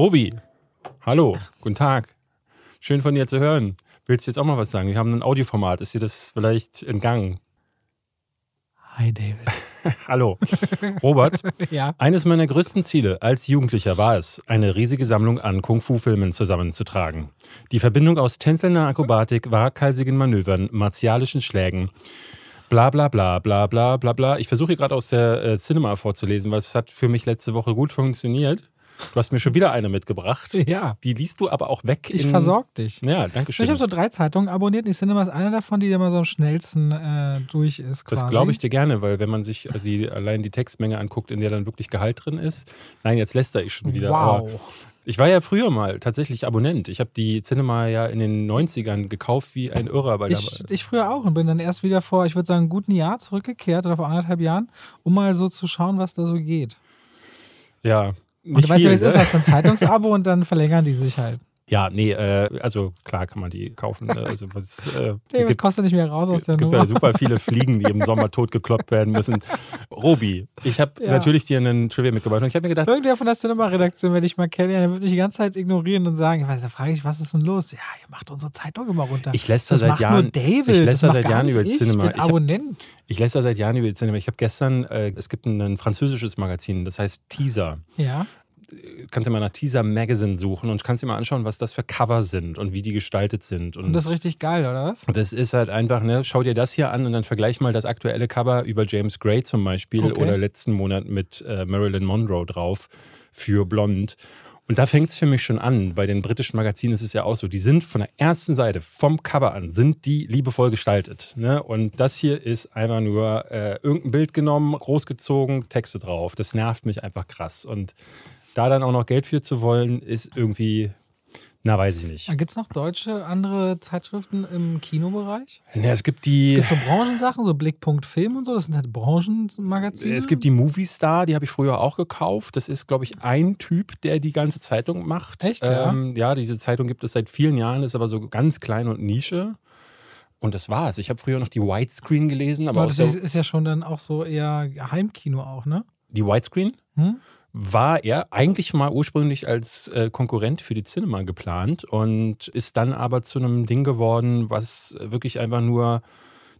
Robi, hallo, guten Tag. Schön von dir zu hören. Willst du jetzt auch mal was sagen? Wir haben ein Audioformat. Ist dir das vielleicht entgangen? Hi, David. hallo. Robert, ja. eines meiner größten Ziele als Jugendlicher war es, eine riesige Sammlung an Kung-Fu-Filmen zusammenzutragen. Die Verbindung aus tänzelnder Akrobatik, waghalsigen Manövern, martialischen Schlägen, bla bla bla bla bla bla bla. Ich versuche hier gerade aus der äh, Cinema vorzulesen, weil es hat für mich letzte Woche gut funktioniert. Du hast mir schon wieder eine mitgebracht. Ja. Die liest du aber auch weg. Ich in- versorg dich. Ja, danke schön. Ich habe so drei Zeitungen abonniert. Die Cinema ist eine davon, die immer so am schnellsten äh, durch ist. Quasi. Das glaube ich dir gerne, weil wenn man sich die, allein die Textmenge anguckt, in der dann wirklich Gehalt drin ist. Nein, jetzt läster ich schon wieder. Aber Wow. ich war ja früher mal tatsächlich Abonnent. Ich habe die Cinema ja in den 90ern gekauft wie ein Irrer. Weil Ich, ich früher auch und bin dann erst wieder vor, ich würde sagen, einem guten Jahr zurückgekehrt oder vor anderthalb Jahren, um mal so zu schauen, was da so geht. ja, Und nicht du weißt ja, wie es ist, ne? hast ein Zeitungsabo und dann verlängern die sich halt. Ja, nee, äh, also klar kann man die kaufen. ne? Also was, äh, David gibt, kostet nicht mehr raus aus es der gibt Nummer. ja super viele Fliegen, die im Sommer totgekloppt werden müssen. Robi, ich habe Ja. natürlich dir einen Trivia mitgebracht und ich habe mir gedacht, Irgendwer von der Cinema-Redaktion, wenn ich mal kenne, der wird mich die ganze Zeit ignorieren und sagen, ich weiß, da frage ich, was ist denn los? Ja, ihr macht unsere Zeitung immer runter. ich lässt da seit Jahren, David. ich das lässt da seit Jahren über ich. Cinema. Ich bin Abonnent. Ich lese da seit Jahren über die Cinema. Ich habe gestern, äh, es gibt ein, ein französisches Magazin, das heißt Teaser. Ja. Kannst du mal nach Teaser Magazine suchen und kannst dir mal anschauen, was das für Cover sind und wie die gestaltet sind. Und, Und das ist richtig geil, oder was? das ist halt einfach, ne, schau dir das hier an und dann vergleich mal das aktuelle Cover über James Gray zum Beispiel Okay. oder letzten Monat mit äh, Marilyn Monroe drauf für Blond. Und da fängt es für mich schon an. Bei den britischen Magazinen ist es ja auch so. Die sind von der ersten Seite, vom Cover an, sind die liebevoll gestaltet. Ne? Und das hier ist einfach nur äh, irgendein Bild genommen, großgezogen, Texte drauf. Das nervt mich einfach krass. Und da dann auch noch Geld für zu wollen, ist irgendwie, na, weiß ich nicht. Gibt es noch deutsche andere Zeitschriften im Kinobereich? Ja, es gibt die. Es gibt so Branchensachen, so Blickpunkt Film und so, das sind halt Branchenmagazine. Es gibt die Movie Star, die habe ich früher auch gekauft. Das ist, glaube ich, ein Typ, der die ganze Zeitung macht. Echt, ja? Ähm, ja, diese Zeitung gibt es seit vielen Jahren, ist aber so ganz klein und Nische. Und das war's. Ich habe früher noch die Widescreen gelesen, aber Aber das ist ja schon dann auch so eher Heimkino auch, ne? die Widescreen Hm? War er eigentlich mal ursprünglich als äh, Konkurrent für die Cinema geplant und ist dann aber zu einem Ding geworden, was wirklich einfach nur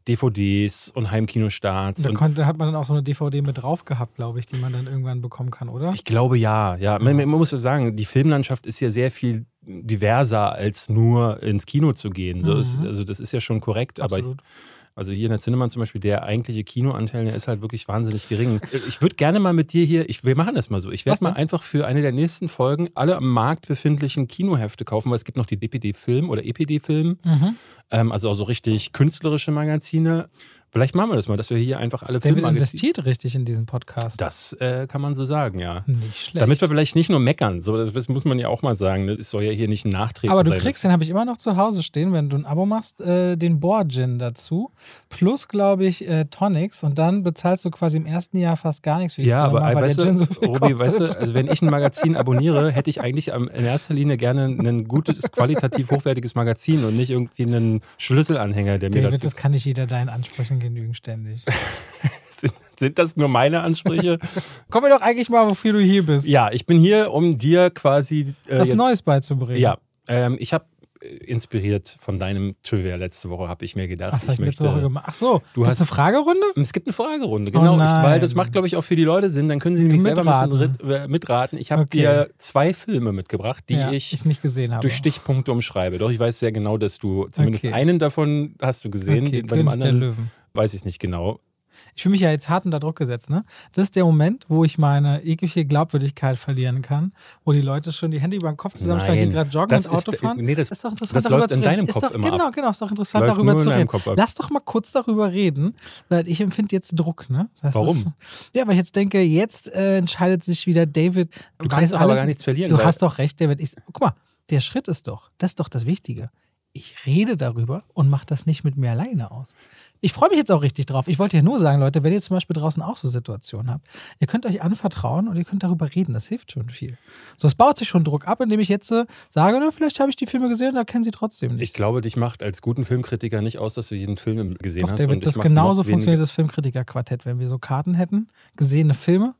DVDs und Heimkinostarts Da konnte, hat man dann auch so eine DVD mit drauf gehabt, glaube ich, die man dann irgendwann bekommen kann, oder? Ich glaube ja, ja. Man, man muss ja sagen, die Filmlandschaft ist ja sehr viel diverser, als nur ins Kino zu gehen. So Mhm. ist, also das ist ja schon korrekt, aber Absolut. Also hier in der Cinema zum Beispiel, der eigentliche Kinoanteil, der ist halt wirklich wahnsinnig gering. Ich würde gerne mal mit dir hier, ich, wir machen das mal so, ich werde mal einfach für eine der nächsten Folgen alle am Markt befindlichen Kinohefte kaufen, weil es gibt noch die DPD-Film oder EPD-Film, Mhm. ähm, also auch so richtig künstlerische Magazine. Vielleicht machen wir das mal, dass wir hier einfach alle Filmmagazine... investiert richtig in diesen Podcast. Das äh, kann man so sagen, ja. Nicht schlecht. Damit wir vielleicht nicht nur meckern, so, das muss man ja auch mal sagen. ne? Es soll ja hier nicht ein Nachtreten Aber du sein. kriegst, den habe ich immer noch zu Hause stehen, wenn du ein Abo machst, äh, den Bohr-Gin dazu. Plus, glaube ich, äh, Tonics. Und dann bezahlst du quasi im ersten Jahr fast gar nichts für ja, aber weil weißt du, so Robi, weißt du, also wenn ich ein Magazin abonniere, hätte ich eigentlich in erster Linie gerne ein gutes, qualitativ hochwertiges Magazin und nicht irgendwie einen Schlüsselanhänger, der mir David, dazu. das kann nicht jeder deinen Ansprüchen genügen ständig. Sind, das nur meine Ansprüche? Komm mir doch eigentlich mal, wofür du hier bist. ja, ich bin hier, um dir quasi. Äh, was Neues beizubringen. Ja, ähm, ich habe inspiriert von deinem Trivia letzte Woche, habe ich mir gedacht. Ach, ich ich letzte Woche gemacht. Ach so, Du hast- eine Fragerunde? Es gibt eine Fragerunde, Oh genau. ich, nein. weil das macht, glaube ich, auch für die Leute Sinn. Dann können sie nämlich selber ein bisschen Mitraten. äh. Ich habe Okay. dir zwei Filme mitgebracht, die ja, ich ich nicht gesehen habe. durch Stichpunkte umschreibe. Doch ich weiß sehr genau, dass du zumindest Okay. einen davon hast du gesehen. okay, Den- bei dem König der anderen Löwen. Weiß ich nicht genau. Ich fühle mich ja jetzt hart unter Druck gesetzt, ne? Das ist der Moment, wo ich meine jegliche Glaubwürdigkeit verlieren kann, wo die Leute schon die Hände über den Kopf zusammenschlagen, die gerade joggen das und Auto ist- fahren. nee, das- ist doch interessant, das darüber läuft zu in reden. deinem ist Kopf doch, immer Genau, ab. genau, ist doch interessant, Läuft darüber zu reden. Lass doch mal kurz darüber reden, weil ich empfinde jetzt Druck, ne? Das Warum? Ist, ja, weil ich jetzt denke, jetzt äh, entscheidet sich wieder David. Du kannst doch aber gar nichts verlieren. Du hast doch recht, David. Ich, guck mal, der Schritt ist doch, das ist doch das Wichtige. Ich rede darüber und mache das nicht mit mir alleine aus. Ich freue mich jetzt auch richtig drauf. Ich wollte ja nur sagen, Leute, wenn ihr zum Beispiel draußen auch so Situationen habt, ihr könnt euch anvertrauen und ihr könnt darüber reden. Das hilft schon viel. So, es baut sich schon Druck ab, indem ich jetzt äh, sage, na, vielleicht habe ich die Filme gesehen, da kennen sie trotzdem nicht. Ich glaube, dich macht als guten Filmkritiker nicht aus, dass du jeden Film gesehen Doch, hast. David, und das genauso funktioniert das Filmkritiker-Quartett. Wenn wir so Karten hätten, gesehene Filme,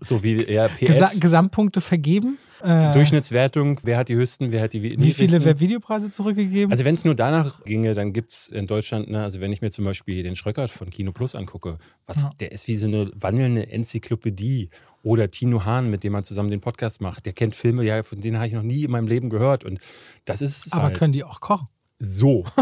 So wie eher PS. Gesa Gesamtpunkte vergeben. Äh, Durchschnittswertung, wer hat die höchsten, wer hat die wie niedrigsten. viele Wer- Videopreise zurückgegeben? Also wenn es nur danach ginge, dann gibt es in Deutschland, ne, also wenn ich mir zum Beispiel den Schröckert von Kino Plus angucke, was, Ja. der ist wie so eine wandelnde Enzyklopädie. Oder Tino Hahn, mit dem man zusammen den Podcast macht, der kennt Filme, ja, von denen habe ich noch nie in meinem Leben gehört. Und das ist Aber halt. können die auch kochen? So.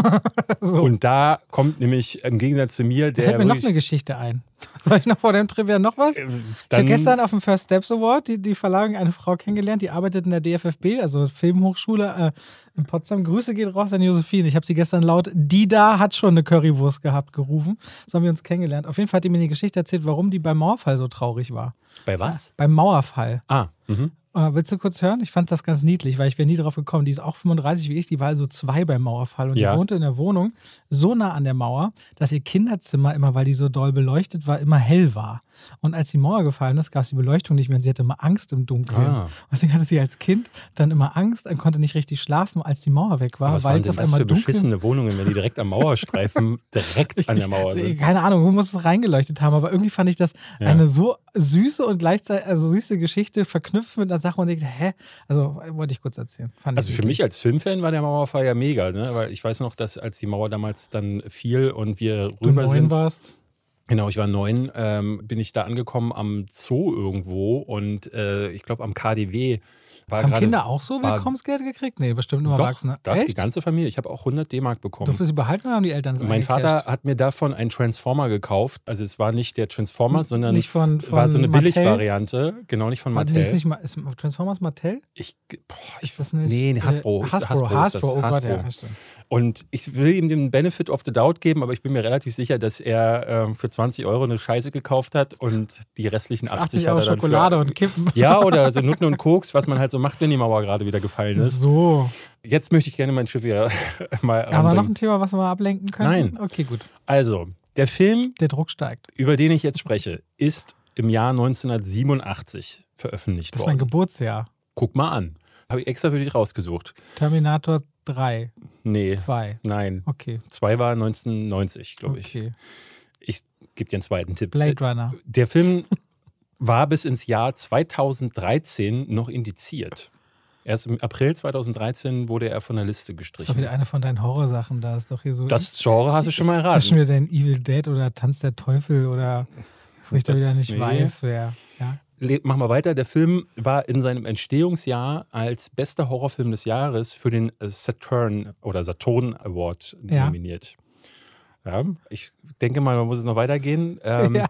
So. Und da kommt nämlich im Gegensatz zu mir, der fällt mir noch eine Geschichte ein. Soll ich noch vor dem Trivia noch was? Äh, Ich habe gestern auf dem First Steps Award die, die Verlagerung eine Frau kennengelernt, die arbeitet in der DFFB, also Filmhochschule äh, in Potsdam. Grüße geht raus an Josephine. Ich habe sie gestern laut, die da hat schon eine Currywurst gehabt, gerufen. So haben wir uns kennengelernt. Auf jeden Fall hat die mir die Geschichte erzählt, warum die beim Mauerfall so traurig war. Bei was? Beim Mauerfall. Ah, mhm. Äh, willst du kurz hören? Ich fand das ganz niedlich, weil ich wäre nie drauf gekommen. Die ist auch 35 wie ich, die war also zwei beim Mauerfall und Ja. die wohnte in der Wohnung so nah an der Mauer, dass ihr Kinderzimmer immer, weil die so doll beleuchtet war, immer hell war. Und als die Mauer gefallen ist, gab es die Beleuchtung nicht mehr und sie hatte immer Angst im Dunkeln. Ah. Und deswegen hatte sie als Kind dann immer Angst und konnte nicht richtig schlafen, als die Mauer weg war, was weil waren denn auf das einmal für dunkel beschissene Wohnungen, wenn die direkt am Mauerstreifen direkt an der Mauer sind? Keine Ahnung, wo muss es reingeleuchtet haben, aber irgendwie fand ich das Ja. eine so süße und gleichzeitig also süße Geschichte verknüpft mit einer Sache und ich dachte, hä? Also wollte ich kurz erzählen. Fand Also für mich als Filmfan war der Mauerfall ja mega, ne? weil ich weiß noch, dass als die Mauer damals dann fiel und wir du rüber neun sind, warst. genau, ich war neun, ähm, bin ich da angekommen am Zoo irgendwo und äh, ich glaube am KDW war Haben gerade... Kinder auch so Willkommensgeld gekriegt? Nee, bestimmt nur Doch, Erwachsene. doch, die Echt? ganze Familie. Ich habe auch 100 D-Mark bekommen. Durfte sie behalten oder haben die Eltern so Mein Vater hat mir davon einen Transformer gekauft. Also es war nicht der Transformer, sondern nicht von, von war so eine? Billigvariante. Genau, nicht von Mattel. Ist, nicht, ist Transformers Mattel? ich, boah, ich, Ist das nicht? nee, nee, Hasbro. Äh, Hasbro, Hasbro, Hasbro, das. oh Gott, Hasbro. ja, stimmt. Und ich will ihm den Benefit of the Doubt geben, aber ich bin mir relativ sicher, dass er ähm, für 20 Euro eine Scheiße gekauft hat und die restlichen 80, 80 hat er dann Schokolade für, und Kippen. Ja, oder so Nutten und Koks, was man halt so macht, wenn die Mauer gerade wieder gefallen ist. So. Jetzt möchte ich gerne mein Schiff wieder mal Aber noch ranbringen. ein Thema, was wir mal ablenken können? Nein. Okay, gut. Also, der Film, Der Druck steigt. über den ich jetzt spreche, ist im Jahr 1987 veröffentlicht Das ist mein worden. Geburtsjahr. Guck mal an. Habe ich extra für dich rausgesucht. Terminator 3, Nee, 2. nein. Okay. Zwei war 1990, glaube ich. Okay. Ich gebe dir einen zweiten Tipp. Blade Runner. Der Film war bis ins Jahr 2013 noch indiziert. Erst im April 2013 wurde er von der Liste Das ist doch gestrichen. wieder eine von deinen Horrorsachen. Da ist doch hier so. Das Genre hast du schon mal ist das schon erraten. wieder dein Evil Dead oder Tanz der Teufel oder wo ich da wieder nicht nee. weiß, wer. Ja. Mach mal weiter. Der Film war in seinem Entstehungsjahr als bester Horrorfilm des Jahres für den Saturn oder Saturn Award Ja. nominiert. Ja, ich denke mal, man muss es noch weitergehen. Ähm, Ja.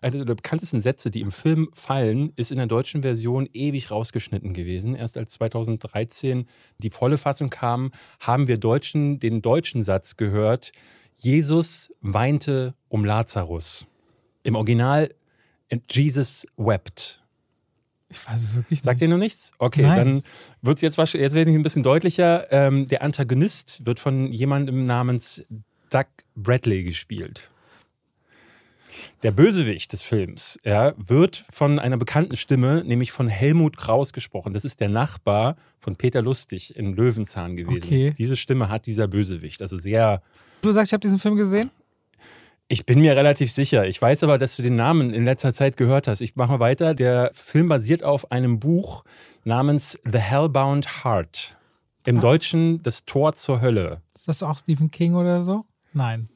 Eine der bekanntesten Sätze, die im Film fallen, ist in der deutschen Version ewig rausgeschnitten gewesen. Erst als 2013 die volle Fassung kam, haben wir Deutschen den deutschen Satz gehört: Jesus weinte um Lazarus. Im Original "And Jesus wept. Ich weiß es wirklich Sagt nicht. ihr noch nichts? Okay, Nein. dann wird es jetzt, jetzt werde ich ein bisschen deutlicher. Ähm, der Antagonist wird von jemandem namens Doug Bradley gespielt. Der Bösewicht des Films ja, wird von einer bekannten Stimme, nämlich von Helmut Kraus gesprochen. Das ist der Nachbar von Peter Lustig in Löwenzahn gewesen. Okay. Diese Stimme hat dieser Bösewicht. Also sehr, Du sagst, ich habe diesen Film gesehen? Ich bin mir relativ sicher. Ich weiß aber, dass du den Namen in letzter Zeit gehört hast. Ich mache mal weiter. Der Film basiert auf einem Buch namens The Hellbound Heart. Im Ah. Deutschen Das Tor zur Hölle. Ist das auch Stephen King oder so? Nein.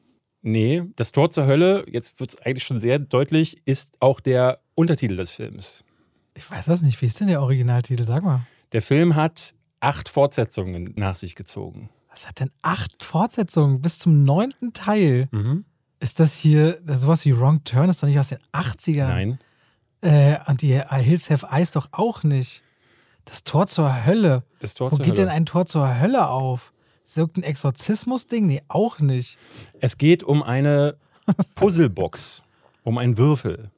Nee, Das Tor zur Hölle, jetzt wird es eigentlich schon sehr deutlich, ist auch der Untertitel des Films. Ich weiß das nicht. Wie ist denn der Originaltitel? Sag mal. Der Film hat acht Fortsetzungen nach sich gezogen. Was hat denn acht Fortsetzungen bis zum neunten Teil? Mhm. Ist das hier das ist sowas wie Wrong Turn? Ist doch nicht aus den 80ern. Nein. Äh, und die Hills Have Eyes doch auch nicht. Das Tor zur Hölle. Das Tor Wo zur geht denn Hölle. ein Tor zur Hölle auf? Ist das irgendein Exorzismus-Ding? Nee, auch nicht. Es geht um eine Puzzlebox, um einen Würfel.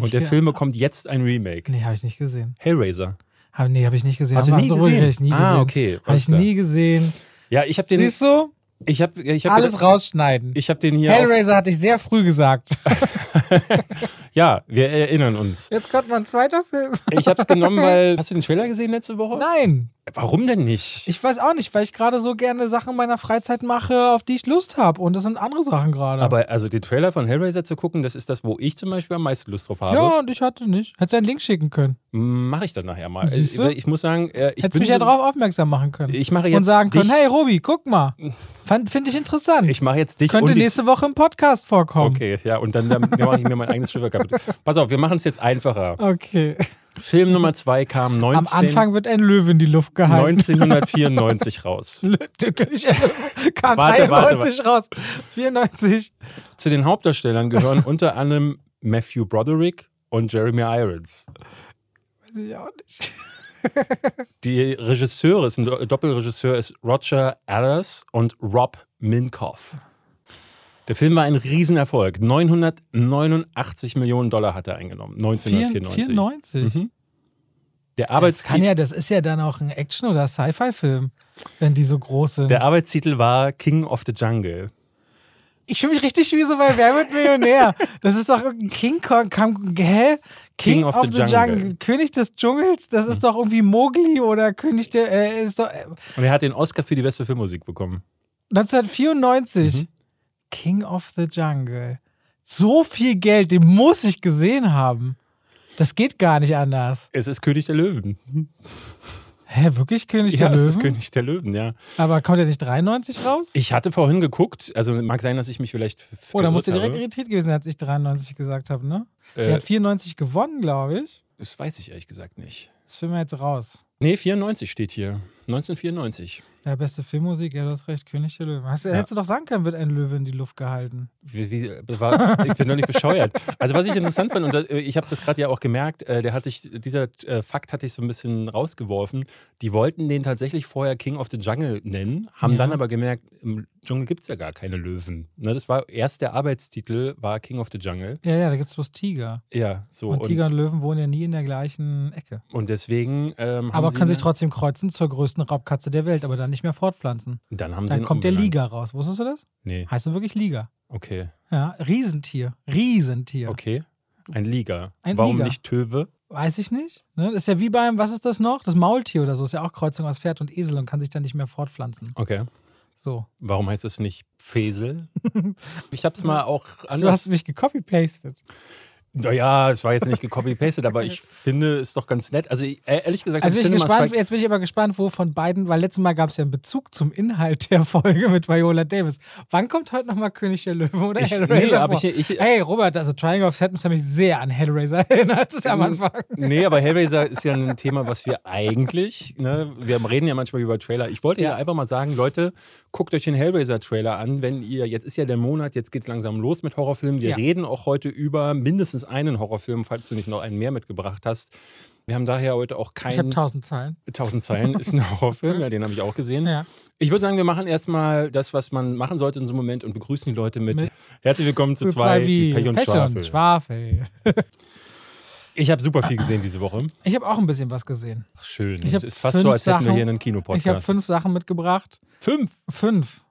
Und der ge- Film bekommt jetzt ein Remake. Nee, habe ich nicht gesehen. Hellraiser. Hab, nee, habe ich nicht gesehen. Hast du nie gesehen? Ich nie ah, gesehen. okay. Habe ich klar. nie gesehen. Ja, ich habe den. Siehst du? Ich habe ich hab Alles den, rausschneiden. Ich habe den hier. Hellraiser hatte ich sehr früh gesagt. Ja, wir erinnern uns. Jetzt kommt mal ein zweiter Film. Ich habe es genommen, weil. Hast du den Trailer gesehen letzte Woche? Nein. Warum denn nicht? Ich weiß auch nicht, weil ich gerade so gerne Sachen meiner Freizeit mache, auf die ich Lust habe. Und das sind andere Sachen gerade. Aber also den Trailer von Hellraiser zu gucken, das ist das, wo ich zum Beispiel am meisten Lust drauf habe. Ja, und ich hatte nicht. Hättest du einen Link schicken können. Mache ich dann nachher mal. Ich, ich muss sagen, äh, ich Hättest bin mich ja darauf aufmerksam machen können. Ich mache jetzt und sagen können, hey Robi, guck mal. Finde ich interessant. Ich mache jetzt dich Könnte nächste Woche im Podcast vorkommen. Okay, ja, und dann, dann mache ich mir mein eigenes Schiff kaputt. Pass auf, wir machen es jetzt einfacher. Okay. Film Nummer zwei kam 19, Am Anfang wird ein Löwe in die Luft gehalten. 1994 raus. Löwen kam Warte, warte, 93 raus. 94. Zu den Hauptdarstellern gehören unter anderem Matthew Broderick und Jeremy Irons. Weiß ich auch nicht. Die Regisseure, ist ein Do- Doppelregisseur ist Roger Allers und Rob Minkoff. Der Film war ein Riesenerfolg. 989 Millionen Dollar hat er eingenommen. 1994. 94. Mhm. Der, Das, kann Arbeitstitel, ja, das ist ja dann auch ein Action- oder Sci-Fi-Film, wenn die so groß sind. der Arbeitstitel war King of the Jungle. ich fühle mich richtig wie so bei Wer wird Millionär. Das ist doch irgendein King Kong. Kam, hä? King, of, the, Jungle. König des Dschungels? Das ist doch irgendwie Mowgli oder König der. Äh, ist doch, äh, Und er hat den Oscar für die beste Filmmusik bekommen. 1994. Mhm. King of the Jungle. So viel Geld, den muss ich gesehen haben. Das geht gar nicht anders. Es ist König der Löwen. Hä, wirklich König ja, der es Löwen? ist König der Löwen, ja. Aber kommt er nicht 93 raus? Ich hatte vorhin geguckt, also mag sein, dass ich mich vielleicht. Oh, da muss der direkt irritiert gewesen sein, als ich 93 gesagt habe, ne? Der Äh, hat 94 gewonnen, glaube ich. das weiß ich ehrlich gesagt nicht. Das filmen wir jetzt raus. Nee, 94 steht hier. 1994. Ja, beste Filmmusik, ja, du hast recht, König der Löwen. Hast, Ja. Hättest du doch sagen können, wird ein Löwe in die Luft gehalten. Wie, wie, war, ich bin doch nicht bescheuert. Also was ich interessant fand, und da, ich habe das gerade ja auch gemerkt, äh, der hatte ich, dieser äh, Fakt hatte ich so ein bisschen rausgeworfen. Die wollten den tatsächlich vorher King of the Jungle nennen, haben Ja. dann aber gemerkt, im Dschungel gibt es ja gar keine Löwen. Ne, das war erst der Arbeitstitel, war King of the Jungle. Ja, ja, da gibt es bloß Tiger. Ja, so. Und Und, Tiger und Löwen wohnen ja nie in der gleichen Ecke. und deswegen ähm, haben Aber können sich trotzdem kreuzen zur größten Raubkatze der Welt, aber dann nicht mehr fortpflanzen. Dann haben sie Dann kommt der umbenannt. Liga raus. Wusstest du das? Nee, Heißt du wirklich Liga? okay. Ja, Riesentier. Riesentier. Okay. Ein Liga. Ein Warum Liga. nicht Töwe? Weiß ich nicht. Ne? Das ist ja wie beim, was ist das noch? Das Maultier oder so. Ist ja auch Kreuzung aus Pferd und Esel und kann sich dann nicht mehr fortpflanzen. Okay. So. Warum heißt es nicht Fesel? ich habe es mal auch Du hast anders. mich gecopy-pasted. Naja, es war jetzt nicht gecopy-pasted, aber ich finde es doch ganz nett. Also ich- äh, ehrlich gesagt, Also ich bin ich gespannt, Strike, jetzt bin ich aber gespannt, wo von beiden, weil letztes Mal gab es ja einen Bezug zum Inhalt der Folge mit Viola Davis. Wann kommt heute nochmal König der Löwen oder Ich- Hellraiser? nee, vor? ich- ich- hey, Robert, also Triangle of Sadness hat mich sehr an Hellraiser erinnert am Anfang. Nee, aber Hellraiser ist ja ein Thema, was wir eigentlich, ne, wir reden ja manchmal über Trailer. Ich wollte ja. Ja. einfach mal sagen, Leute, guckt euch den Hellraiser-Trailer an, wenn ihr, jetzt ist ja der Monat, jetzt geht's langsam los mit Horrorfilmen. Wir Ja. reden auch heute über mindestens einen Horrorfilm, falls du nicht noch einen mehr mitgebracht hast. Wir haben daher heute auch Ich habe keinen. tausend Zahlen. 1000 Zeilen ist ein Horrorfilm, ja, den habe ich auch gesehen. Ja. Ich würde sagen, wir machen erstmal das, was man machen sollte in so einem Moment und begrüßen die Leute mit, Mit- Herzlich willkommen zu, zwei, wie Pech und Pech Schwafel. und Schwafel. Ich habe super viel gesehen diese Woche. Ich habe auch ein bisschen was gesehen. Ach, schön. Ich es ist fast so, als hätten wir Sachen- hier einen Ich habe Kinopodcast. fünf Sachen mitgebracht. Fünf? Fünf.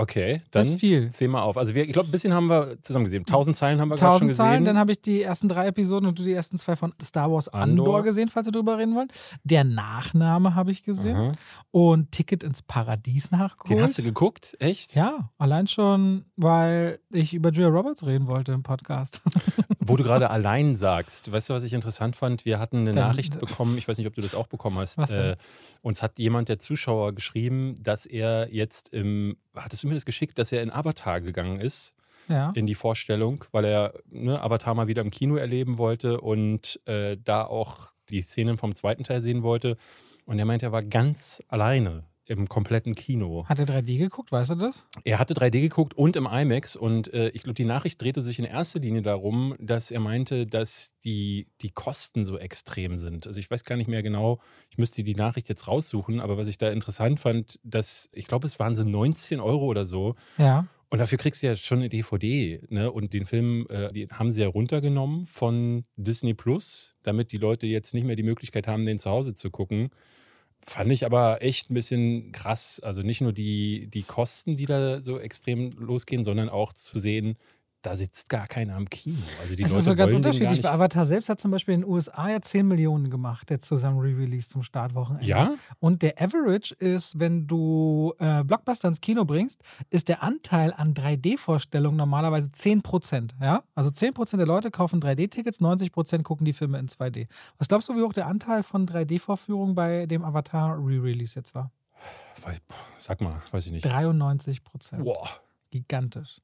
Okay, Das dann ist viel. zähl mal auf. Also wir, ich glaube, ein bisschen haben wir zusammen gesehen. Tausend Zeilen haben wir gerade schon gesehen. dann habe ich die ersten drei Episoden und du die ersten zwei von Star Wars Andor, Andor. gesehen, falls wir drüber reden wollen. Der Nachname habe ich gesehen. Aha. Und Ticket ins Paradies nachgeholt. Den hast du geguckt? Echt? ja, allein schon, weil ich über Julia Roberts reden wollte im Podcast. Wo du gerade allein sagst. Weißt du, was ich interessant fand? Wir hatten eine Dann- Nachricht bekommen, ich weiß nicht, ob du das auch bekommen hast. Äh, uns hat jemand, der Zuschauer, geschrieben, dass er jetzt im, hattest du mir das geschickt, dass er in Avatar gegangen ist? ja. in die Vorstellung, weil er ne, Avatar mal wieder im Kino erleben wollte und äh, da auch die Szenen vom zweiten Teil sehen wollte. Und er meinte, er war ganz alleine im kompletten Kino. Hat er 3D geguckt, weißt du das? Er hatte 3D geguckt und im IMAX und äh, ich glaube, die Nachricht drehte sich in erster Linie darum, dass er meinte, dass die, die Kosten so extrem sind. Also ich weiß gar nicht mehr genau, ich müsste die Nachricht jetzt raussuchen, aber was ich da interessant fand, dass, ich glaube, es waren so 19 Euro oder so, Ja. und dafür kriegst du ja schon eine DVD, ne? Und den Film, äh, die haben sie ja runtergenommen von Disney Plus, damit die Leute jetzt nicht mehr die Möglichkeit haben, den zu Hause zu gucken. Fand ich aber echt ein bisschen krass. Also nicht nur die, die Kosten, die da so extrem losgehen, sondern auch zu sehen, da sitzt gar keiner am Kino. Also die Es Leute ist so ganz unterschiedlich. Avatar selbst hat zum Beispiel in den USA ja 10 Millionen gemacht, der zusammen Re-Release zum Startwochenende. Ja? Und der Average ist, wenn du äh, Blockbuster ins Kino bringst, ist der Anteil an 3D-Vorstellungen normalerweise 10%. Ja? Also 10% der Leute kaufen 3D-Tickets, 90% gucken die Filme in 2D. Was glaubst du, wie hoch der Anteil von 3D-Vorführungen bei dem Avatar Re-Release jetzt war? Weiß, sag mal, weiß ich nicht. 93%. Boah. Gigantisch.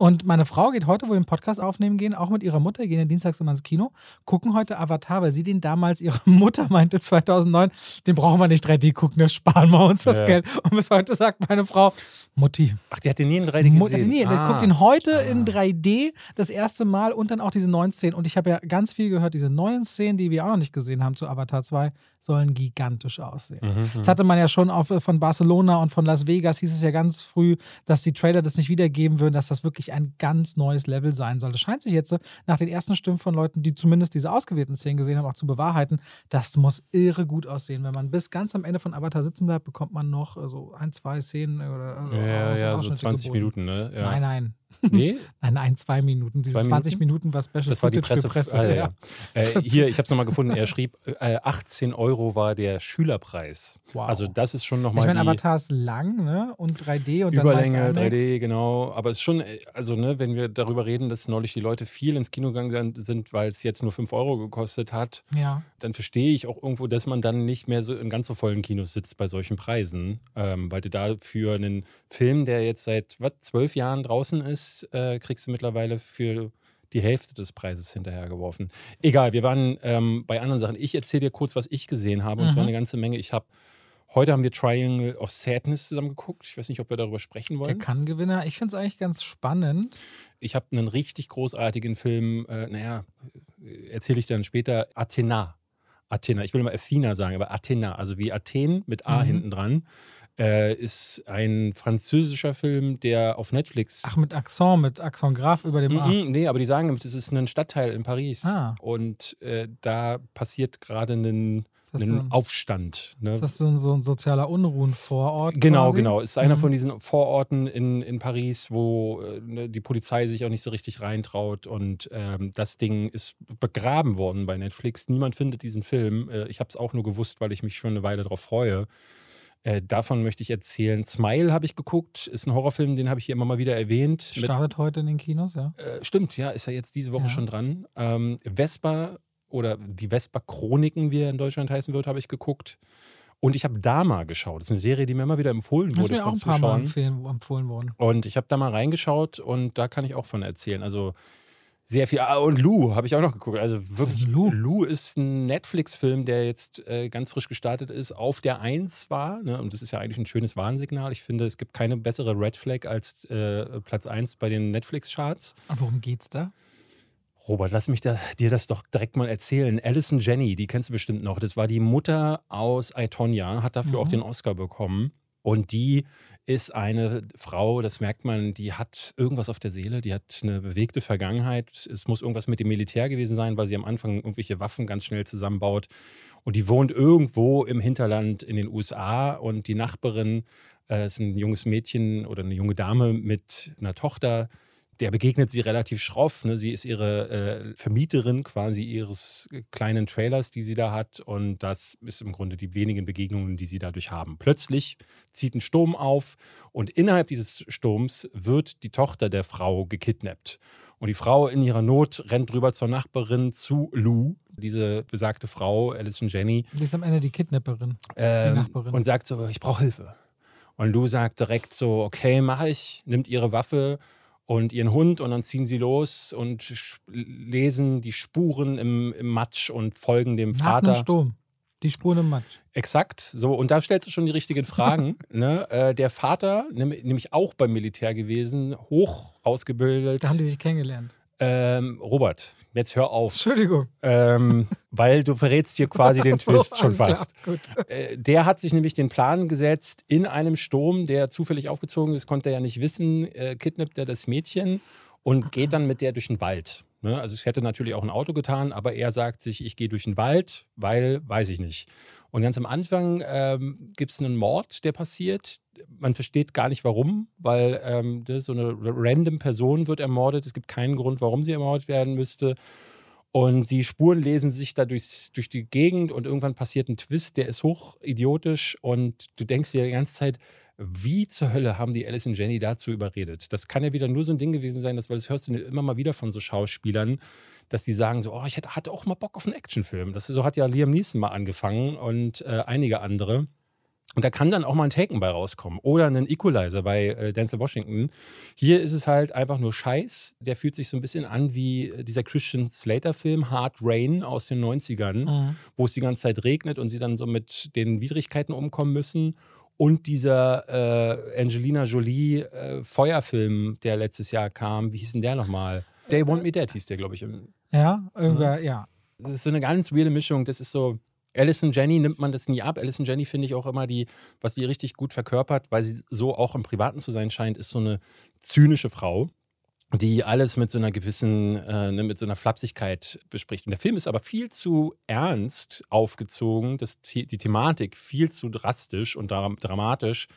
Und meine Frau geht heute, wo wir den Podcast aufnehmen gehen, auch mit ihrer Mutter, gehen ja dienstags immer ins Kino, gucken heute Avatar, weil sie den damals, ihre Mutter meinte 2009, den brauchen wir nicht 3D gucken, das sparen wir uns das Ja. Geld. Und bis heute sagt meine Frau, Mutti, Ach, die hat den nie in 3D Mutter, gesehen. nee, der Ah. guckt ihn heute Ah. in 3D das erste Mal und dann auch diese neuen Szenen. Und ich habe ja ganz viel gehört, diese neuen Szenen, die wir auch noch nicht gesehen haben zu Avatar 2, sollen gigantisch aussehen. Mhm, Das hatte man ja schon auf, von Barcelona und von Las Vegas, hieß es ja ganz früh, dass die Trailer das nicht wiedergeben würden, dass das wirklich ein ganz neues Level sein soll. Das scheint sich jetzt äh, nach den ersten Stimmen von Leuten, die zumindest diese ausgewählten Szenen gesehen haben, auch zu bewahrheiten. Das muss irre gut aussehen. Wenn man bis ganz am Ende von Avatar sitzen bleibt, bekommt man noch äh, so ein, zwei Szenen oder Ja, ja, so Ausschnitte 20 geboten. Minuten, ne? Ja. Nein, nein. Nee, Nein, ein, zwei Minuten. Diese Zwei 20 Minuten war Special das war die Presse. Presse. Ah, ja, ja. Äh, hier, ich habe es nochmal gefunden. Er schrieb, äh, 18 Euro war der Schülerpreis. Wow. Also das ist schon Ich nochmal meine, die Avatar ist lang ne? und 3D und Überlänge, dann meist IMAX. 3D, genau. Aber es ist schon, äh, also ne, wenn wir darüber reden, dass neulich die Leute viel ins Kino gegangen sind, weil es jetzt nur 5 Euro gekostet hat, Ja. dann verstehe ich auch irgendwo, dass man dann nicht mehr so in ganz so vollen Kinos sitzt bei solchen Preisen. Ähm, weil du da für einen Film, der jetzt seit was, zwölf Jahren draußen ist, äh, kriegst du mittlerweile für die Hälfte des Preises hinterhergeworfen. Egal, wir waren ähm, bei anderen Sachen. Ich erzähle dir kurz, was ich gesehen habe, und zwar Mhm. eine ganze Menge. Ich habe heute haben wir Triangle of Sadness zusammen geguckt. Ich weiß nicht, ob wir darüber sprechen Der wollen. Kann-Gewinner. Ich finde es eigentlich ganz spannend. Ich habe einen richtig großartigen Film, äh, naja, erzähle ich dann später, Athena. Athena, ich will mal Athena sagen, aber Athena, also wie Athen mit A Mhm. hinten dran, äh, ist ein französischer Film, der auf Netflix. Ach, mit Accent, mit Accent Graf über dem A. Mhm, nee, aber die sagen, es ist ein Stadtteil in Paris Ah. und äh, da passiert gerade ein, Ist das, ein so ein, Aufstand. Ne? ist das so ein, so ein sozialer Unruhenvorort? Genau, quasi? genau. Ist einer Mhm. von diesen Vororten in, in Paris, wo äh, ne, die Polizei sich auch nicht so richtig reintraut. Und ähm, das Ding ist begraben worden bei Netflix. Niemand findet diesen Film. Äh, ich habe es auch nur gewusst, weil ich mich schon eine Weile darauf freue. Äh, davon möchte ich erzählen. Smile habe ich geguckt. Ist ein Horrorfilm, den habe ich hier immer mal wieder erwähnt. Mit, Startet heute in den Kinos, ja. äh, stimmt, ja, ist ja jetzt diese Woche Ja. schon dran. Ähm, Vespa oder die Vespa-Chroniken, wie er in Deutschland heißen wird, habe ich geguckt. Und ich habe Dama geschaut. Das ist eine Serie, die mir immer wieder empfohlen Das ist wurde mir auch ein paar Mal Zuschauern. empfehlen, empfohlen worden. Und ich habe da mal reingeschaut und da kann ich auch von erzählen. Also sehr viel. Ah, und Lou habe ich auch noch geguckt. Also wirklich. ist Lou? Lou ist ein Netflix-Film, der jetzt äh, ganz frisch gestartet ist, auf der 1 war. Ne? Und das ist ja eigentlich ein schönes Warnsignal. Ich finde, es gibt keine bessere Red Flag als äh, Platz 1 bei den Netflix-Charts. Und worum geht's da? Robert, lass mich da, dir das doch direkt mal erzählen. Alison Jenny, die kennst du bestimmt noch. Das war die Mutter aus I, Tonya, hat dafür Mhm. auch den Oscar bekommen. Und die ist eine Frau, das merkt man, die hat irgendwas auf der Seele, die hat eine bewegte Vergangenheit. Es muss irgendwas mit dem Militär gewesen sein, weil sie am Anfang irgendwelche Waffen ganz schnell zusammenbaut. Und die wohnt irgendwo im Hinterland in den USA und die Nachbarin äh, ist ein junges Mädchen oder eine junge Dame mit einer Tochter. Der begegnet sie relativ schroff. Ne? Sie ist ihre äh, Vermieterin quasi ihres äh, kleinen Trailers, die sie da hat. Und das ist im Grunde die wenigen Begegnungen, die sie dadurch haben. Plötzlich zieht ein Sturm auf und innerhalb dieses Sturms wird die Tochter der Frau gekidnappt. Und die Frau in ihrer Not rennt rüber zur Nachbarin zu Lou, diese besagte Frau, Alison Jenny, Die ist am Ende die Kidnapperin. ähm, Nachbarin. und sagt so, ich brauche Hilfe. Und Lou sagt direkt so, okay, mache ich, nimmt ihre Waffe und ihren Hund und dann ziehen sie los und lesen die Spuren im, im Matsch und folgen dem Nach einem Vater. Sturm. Die Spuren im Matsch. Exakt, so und da stellst du schon die richtigen Fragen. ne? äh, der Vater, nämlich auch beim Militär gewesen, hoch ausgebildet. Da haben die sich kennengelernt. Ähm, Robert, jetzt hör auf, Entschuldigung. ähm, weil du verrätst hier quasi den So, Twist schon fast. Gut. Äh, der hat sich nämlich den Plan gesetzt, in einem Sturm, der zufällig aufgezogen ist, konnte er ja nicht wissen, äh, kidnappt er das Mädchen und geht dann mit der durch den Wald. Ne? Also es hätte natürlich auch ein Auto getan, aber er sagt sich, ich gehe durch den Wald, weil, weiß ich nicht. Und ganz am Anfang ähm, gibt es einen Mord, der passiert. man versteht gar nicht warum, weil ähm, so eine random Person wird ermordet. Es gibt keinen Grund, warum sie ermordet werden müsste. Und sie Spuren lesen sich da durchs, durch die Gegend und irgendwann passiert ein Twist, der ist hochidiotisch und du denkst dir die ganze Zeit, wie zur Hölle haben die Alice und Jenny dazu überredet? Das kann ja wieder nur so ein Ding gewesen sein, dass, weil das hörst du immer mal wieder von so Schauspielern, dass die sagen so, oh, ich hatte auch mal Bock auf einen Actionfilm. Das so hat ja Liam Neeson mal angefangen und äh, einige andere. Und da kann dann auch mal ein Taken bei rauskommen. Oder ein Equalizer bei äh, Denzel Washington. Hier ist es halt einfach nur Scheiß. Der fühlt sich so ein bisschen an wie dieser Christian Slater-Film Hard Rain aus den 90ern, mhm. wo es die ganze Zeit regnet und sie dann so mit den Widrigkeiten umkommen müssen. Und dieser äh, Angelina Jolie äh, Feuerfilm, der letztes Jahr kam, wie hieß denn der nochmal? They Want Me Dead hieß der, glaube ich. Ja, irgendwer, ja. Das ist so eine ganz weirde Mischung. Das ist so, Alison Jenny nimmt man das nie ab. Alison Jenny finde ich auch immer die, was die richtig gut verkörpert, weil sie so auch im Privaten zu sein scheint, ist so eine zynische Frau, die alles mit so einer gewissen, äh, ne, mit so einer Flapsigkeit bespricht. Und der Film ist aber viel zu ernst aufgezogen, das, die Thematik viel zu drastisch und dramatisch.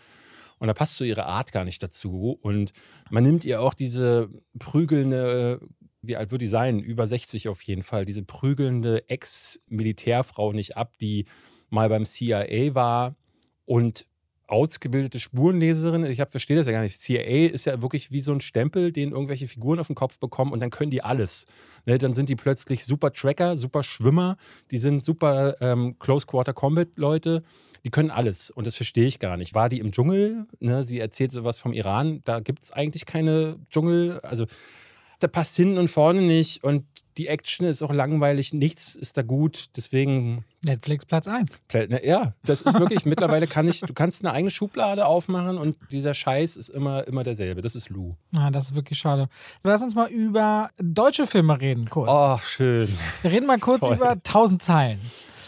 Und da passt so ihre Art gar nicht dazu. Und man nimmt ihr auch diese prügelnde wie alt wird die sein? Über 60 auf jeden Fall. Diese prügelnde Ex-Militärfrau nicht ab, die mal beim CIA war und ausgebildete Spurenleserin. Ich verstehe das ja gar nicht. CIA ist ja wirklich wie so ein Stempel, den irgendwelche Figuren auf den Kopf bekommen und dann können die alles. Ne, dann sind die plötzlich super Tracker, super Schwimmer, die sind super ähm, Close Quarter Combat Leute. Die können alles und das verstehe ich gar nicht. War die im Dschungel? Ne, sie erzählt sowas vom Iran. Da gibt es eigentlich keine Dschungel. Also da passt hinten und vorne nicht und die Action ist auch langweilig, nichts ist da gut, deswegen. Netflix Platz 1. Ne, ja, das ist wirklich, mittlerweile kann ich, du kannst eine eigene Schublade aufmachen und dieser Scheiß ist immer, immer derselbe. Das ist Lou. Ah, das ist wirklich schade. Lass uns mal über deutsche Filme reden, kurz. Oh, schön. Wir reden mal kurz Toll. über 1000 Zeilen.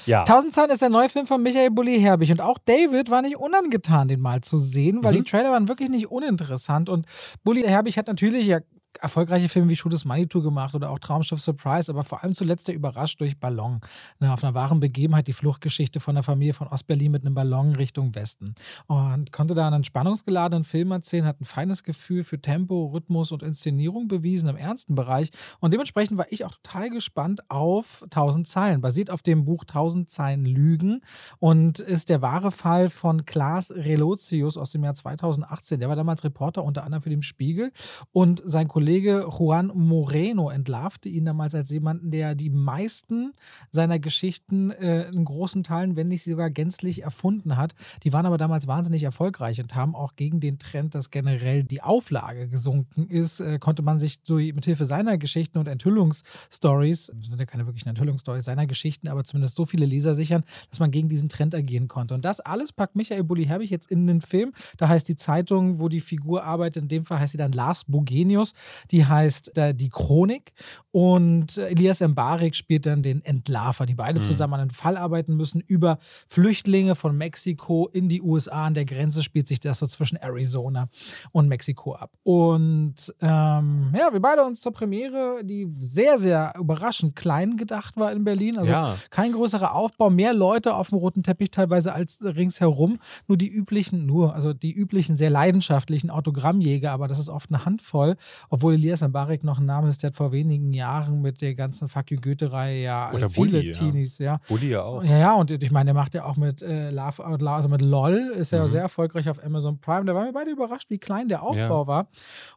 Ja. Zeilen ist der neue Film von Michael Bulli Herbig. Und auch David war nicht unangetan, den mal zu sehen, weil mhm. die Trailer waren wirklich nicht uninteressant. Und Bulli Herbig hat natürlich ja erfolgreiche Filme wie Shooters Money Tour gemacht oder auch Traumschiff Surprise, aber vor allem zuletzt der Überrascht durch Ballon. Ne, auf einer wahren Begebenheit die Fluchtgeschichte von der Familie von Ostberlin mit einem Ballon Richtung Westen. Und konnte da einen spannungsgeladenen Film erzählen, hat ein feines Gefühl für Tempo, Rhythmus und Inszenierung bewiesen im ernsten Bereich. Und dementsprechend war ich auch total gespannt auf 1000 Zeilen. Basiert auf dem Buch 1000 Zeilen Lügen und ist der wahre Fall von Klaas Relotius aus dem Jahr 2018. Der war damals Reporter unter anderem für den Spiegel und sein Kollege Kollege Juan Moreno entlarvte ihn damals als jemanden, der die meisten seiner Geschichten äh, in großen Teilen, wenn nicht sogar gänzlich erfunden hat. Die waren aber damals wahnsinnig erfolgreich und haben auch gegen den Trend, dass generell die Auflage gesunken ist, äh, konnte man sich durch, mit Hilfe seiner Geschichten und Enthüllungsstories, sind ja keine wirklichen Enthüllungsstories, seiner Geschichten, aber zumindest so viele Leser sichern, dass man gegen diesen Trend agieren konnte. Und das alles packt Michael Bulli Herbig jetzt in den Film. Da heißt die Zeitung, wo die Figur arbeitet, in dem Fall heißt sie dann Lars Bogenius die heißt äh, Die Chronik. Und Elias Mbarek spielt dann den Entlarver, die beide mhm. zusammen an einem Fall arbeiten müssen über Flüchtlinge von Mexiko in die USA. An der Grenze spielt sich das so zwischen Arizona und Mexiko ab. Und ähm, ja, wir beide uns zur Premiere, die sehr, sehr überraschend klein gedacht war in Berlin. Also ja. kein größerer Aufbau, mehr Leute auf dem roten Teppich teilweise als ringsherum. Nur die üblichen, nur, also die üblichen sehr leidenschaftlichen Autogrammjäger, aber das ist oft eine Handvoll, obwohl obwohl Elias Mbarek noch ein Name ist, der hat vor wenigen Jahren mit der ganzen Fuck You Goethe-Reihe ja Oder viele Bulli, Teenies, ja. Bulli ja auch. Ja, ja, und ich meine, der macht ja auch mit äh, Love Out Loud, also mit LOL, ist ja mhm. sehr erfolgreich auf Amazon Prime. Da waren wir beide überrascht, wie klein der Aufbau ja. war.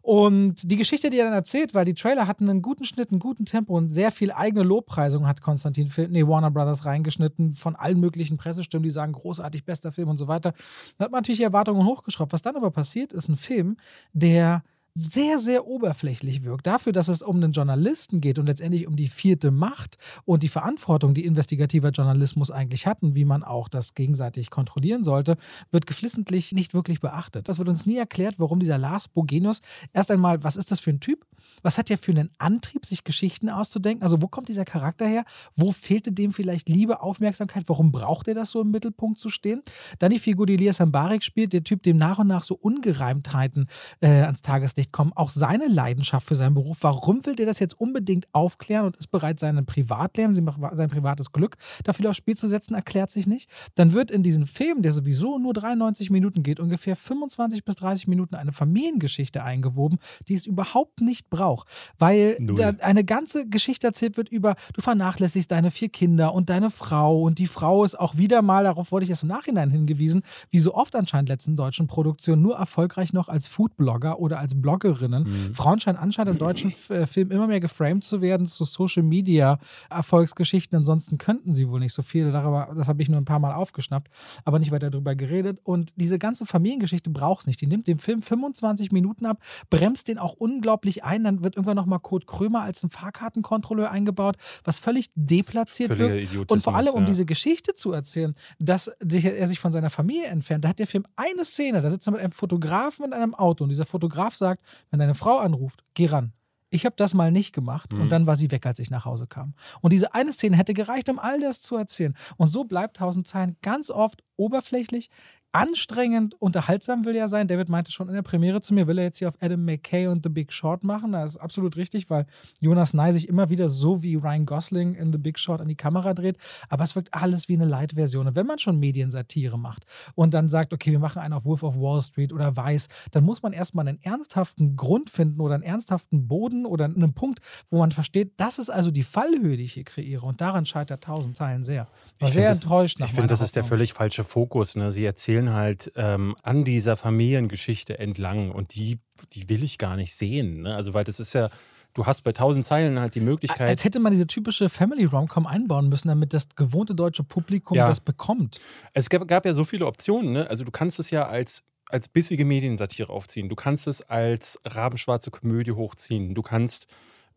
Und die Geschichte, die er dann erzählt, weil die Trailer hatten einen guten Schnitt, einen guten Tempo und sehr viel eigene Lobpreisung hat Konstantin Film, nee, Warner Brothers reingeschnitten von allen möglichen Pressestimmen, die sagen, großartig, bester Film und so weiter. Da hat man natürlich Erwartungen hochgeschraubt. Was dann aber passiert, ist ein Film, der sehr, sehr oberflächlich wirkt. Dafür, dass es um einen Journalisten geht und letztendlich um die vierte Macht und die Verantwortung, die investigativer Journalismus eigentlich hat und wie man auch das gegenseitig kontrollieren sollte, wird geflissentlich nicht wirklich beachtet. Das wird uns nie erklärt, warum dieser Lars Bogenius erst einmal, was ist das für ein Typ? Was hat er für einen Antrieb, sich Geschichten auszudenken? Also, wo kommt dieser Charakter her? Wo fehlte dem vielleicht Liebe, Aufmerksamkeit? Warum braucht er das so im Mittelpunkt zu stehen? Dann die Figur, die Elias Sambarek spielt, der Typ, dem nach und nach so Ungereimtheiten äh, ans Tageslicht Kommen, auch seine Leidenschaft für seinen Beruf. Warum will der das jetzt unbedingt aufklären und ist bereit, seine Privatleben, sein privates Glück dafür aufs Spiel zu setzen, erklärt sich nicht. Dann wird in diesem Film, der sowieso nur 93 Minuten geht, ungefähr 25 bis 30 Minuten eine Familiengeschichte eingewoben, die es überhaupt nicht braucht, weil da eine ganze Geschichte erzählt wird über, du vernachlässigst deine vier Kinder und deine Frau und die Frau ist auch wieder mal, darauf wurde ich erst im Nachhinein hingewiesen, wie so oft anscheinend letzten deutschen Produktionen, nur erfolgreich noch als Foodblogger oder als Bloggerinnen. Mhm. Frauen scheinen anscheinend im deutschen äh, Film immer mehr geframed zu werden zu Social Media Erfolgsgeschichten, ansonsten könnten sie wohl nicht so viel, darüber, das habe ich nur ein paar Mal aufgeschnappt, aber nicht weiter darüber geredet und diese ganze Familiengeschichte braucht es nicht. Die nimmt dem Film 25 Minuten ab, bremst den auch unglaublich ein, dann wird irgendwann nochmal Kurt Krömer als ein Fahrkartenkontrolleur eingebaut, was völlig deplatziert wird. Und vor allem, um ja. diese Geschichte zu erzählen, dass er sich von seiner Familie entfernt, da hat der Film eine Szene, da sitzt er mit einem Fotografen in einem Auto und dieser Fotograf sagt, wenn deine Frau anruft, geh ran. Ich habe das mal nicht gemacht mhm. und dann war sie weg, als ich nach Hause kam. Und diese eine Szene hätte gereicht, um all das zu erzählen. Und so bleibt Tausend Zeilen ganz oft oberflächlich, anstrengend, unterhaltsam will er sein. David meinte schon in der Premiere zu mir, will er jetzt hier auf Adam McKay und The Big Short machen. Das ist absolut richtig, weil Jonas Nye sich immer wieder so wie Ryan Gosling in The Big Short an die Kamera dreht. Aber es wirkt alles wie eine Light-Version. Und wenn man schon Mediensatire macht und dann sagt, okay, wir machen einen auf Wolf of Wall Street oder Weiß, dann muss man erstmal einen ernsthaften Grund finden oder einen ernsthaften Boden oder einen Punkt, wo man versteht, das ist also die Fallhöhe, die ich hier kreiere. Und daran scheitert tausend Zeilen sehr. War sehr das, enttäuscht. ich finde, das ist der völlig falsche Fokus. Ne? Sie erzählen halt ähm, an dieser Familiengeschichte entlang und die, die will ich gar nicht sehen. Ne? Also, weil das ist ja, du hast bei tausend Zeilen halt die Möglichkeit. Als hätte man diese typische Family-Romcom einbauen müssen, damit das gewohnte deutsche Publikum ja. das bekommt. Es gab, gab, ja so viele Optionen. Ne? Also, du kannst es ja als als bissige Mediensatire aufziehen. Du kannst es als rabenschwarze Komödie hochziehen. Du kannst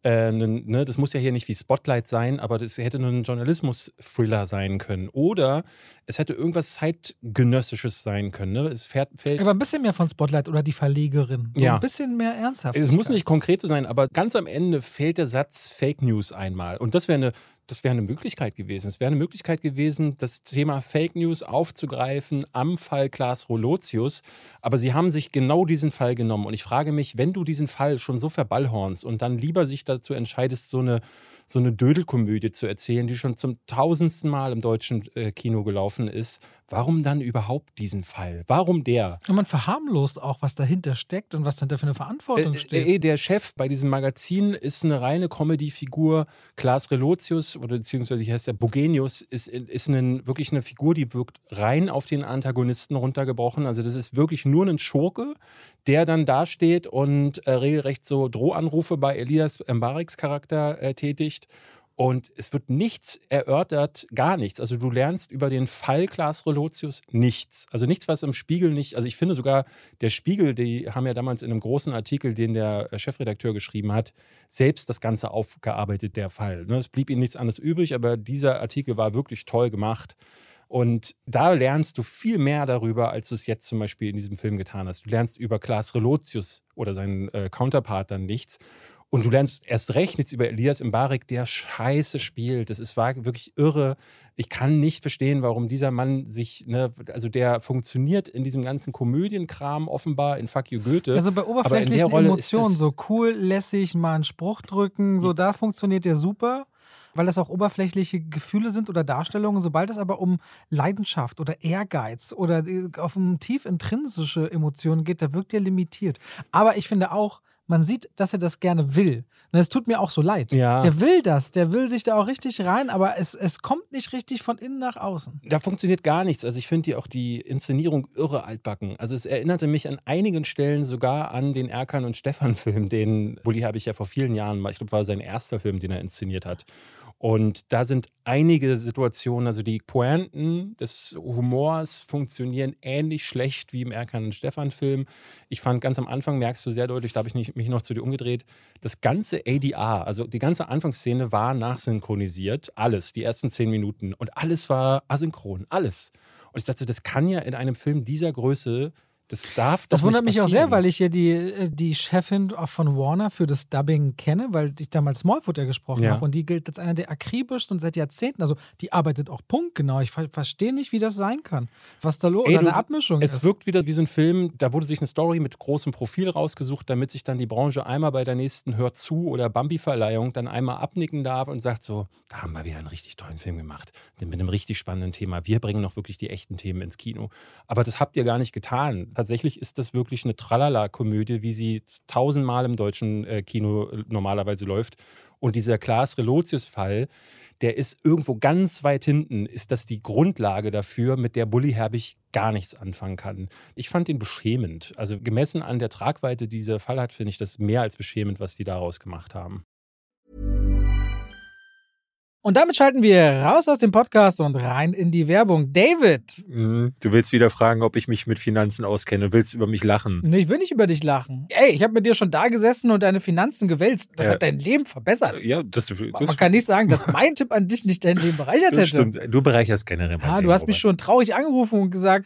äh, ne, das muss ja hier nicht wie Spotlight sein, aber das hätte nur ein Journalismus-Thriller sein können. Oder es hätte irgendwas Zeitgenössisches sein können. Ne? Es fährt, fällt aber ein bisschen mehr von Spotlight oder die Verlegerin. So ja. Ein bisschen mehr ernsthaft. Es muss nicht konkret so sein, aber ganz am Ende fällt der Satz Fake News einmal. Und das wäre eine das wäre eine Möglichkeit gewesen. Es wäre eine Möglichkeit gewesen, das Thema Fake News aufzugreifen am Fall Klaas Rolotius. Aber sie haben sich genau diesen Fall genommen. Und ich frage mich, wenn du diesen Fall schon so verballhornst und dann lieber sich dazu entscheidest, so eine so eine Dödelkomödie zu erzählen, die schon zum tausendsten Mal im deutschen äh, Kino gelaufen ist. Warum dann überhaupt diesen Fall? Warum der? Und man verharmlost auch, was dahinter steckt und was dahinter für eine Verantwortung äh, steht. Äh, der Chef bei diesem Magazin ist eine reine Comedy-Figur. Klaas Relotius, oder beziehungsweise heißt der Bogenius, ist, ist ein, wirklich eine Figur, die wirkt rein auf den Antagonisten runtergebrochen. Also das ist wirklich nur ein Schurke, der dann dasteht und äh, regelrecht so Drohanrufe bei Elias Mbariks Charakter äh, tätigt. Und es wird nichts erörtert, gar nichts. Also du lernst über den Fall Klaas Relotius nichts. Also nichts, was im Spiegel nicht, also ich finde sogar, der Spiegel, die haben ja damals in einem großen Artikel, den der Chefredakteur geschrieben hat, selbst das Ganze aufgearbeitet, der Fall. Ne, es blieb ihnen nichts anderes übrig, aber dieser Artikel war wirklich toll gemacht. Und da lernst du viel mehr darüber, als du es jetzt zum Beispiel in diesem Film getan hast. Du lernst über Klaas Relotius oder seinen äh, Counterpart dann nichts. Und du lernst erst recht nichts über Elias Mbarek, der scheiße spielt. Das ist wirklich irre. Ich kann nicht verstehen, warum dieser Mann sich, ne, also der funktioniert in diesem ganzen Komödienkram offenbar in Fuck You Goethe. Also bei oberflächlichen Emotionen, so cool, lässig, mal einen Spruch drücken, so da funktioniert der super weil das auch oberflächliche Gefühle sind oder Darstellungen. Sobald es aber um Leidenschaft oder Ehrgeiz oder auf um tief intrinsische Emotionen geht, da wirkt er limitiert. Aber ich finde auch, man sieht, dass er das gerne will. Und es tut mir auch so leid. Ja. Der will das, der will sich da auch richtig rein, aber es, es kommt nicht richtig von innen nach außen. Da funktioniert gar nichts. Also ich finde auch die Inszenierung irre altbacken. Also es erinnerte mich an einigen Stellen sogar an den Erkan und Stefan Film, den Bulli habe ich ja vor vielen Jahren mal, ich glaube, war sein erster Film, den er inszeniert hat. Und da sind einige Situationen, also die Pointen des Humors funktionieren ähnlich schlecht wie im Erkan und Stefan-Film. Ich fand ganz am Anfang, merkst du sehr deutlich, da habe ich mich noch zu dir umgedreht, das ganze ADR, also die ganze Anfangsszene war nachsynchronisiert, alles, die ersten zehn Minuten. Und alles war asynchron, alles. Und ich dachte, das kann ja in einem Film dieser Größe Das darf Das wundert mich auch sehr, weil ich hier die, äh, die Chefin von Warner für das Dubbing kenne, weil ich damals Smallfoot ja gesprochen Ja. habe und die gilt als einer der akribischsten und seit Jahrzehnten. Also die arbeitet auch punktgenau. Ich ver verstehe nicht, wie das sein kann. Was da los Ey, oder eine Abmischung Es ist. wirkt wieder wie so ein Film, da wurde sich eine Story mit großem Profil rausgesucht, damit sich dann die Branche einmal bei der nächsten Hör zu oder Bambi-Verleihung dann einmal abnicken darf und sagt so, da haben wir wieder einen richtig tollen Film gemacht, mit einem richtig spannenden Thema. Wir bringen noch wirklich die echten Themen ins Kino. Aber das habt ihr gar nicht getan. Tatsächlich ist das wirklich eine Tralala-Komödie, wie sie tausendmal im deutschen äh, Kino äh, normalerweise läuft. Und dieser Klaas Relotius-Fall, der ist irgendwo ganz weit hinten, ist das die Grundlage dafür, mit der Bully Herbig gar nichts anfangen kann. Ich fand ihn beschämend. Also gemessen an der Tragweite, die dieser Fall hat, finde ich das mehr als beschämend, was die daraus gemacht haben. Und damit schalten wir raus aus dem Podcast und rein in die Werbung. David, Du willst wieder fragen, ob ich mich mit Finanzen auskenne und willst über mich lachen. nee, ich will nicht über dich lachen. Ey, ich habe mit dir schon da gesessen und deine Finanzen gewälzt. Das Ja. hat dein Leben verbessert. Ja, das, das, Man kann nicht sagen, dass mein Tipp an dich nicht dein Leben bereichert hätte. stimmt. Du bereicherst generell mein Ja, Leben, du hast mich Robert. schon traurig angerufen und gesagt,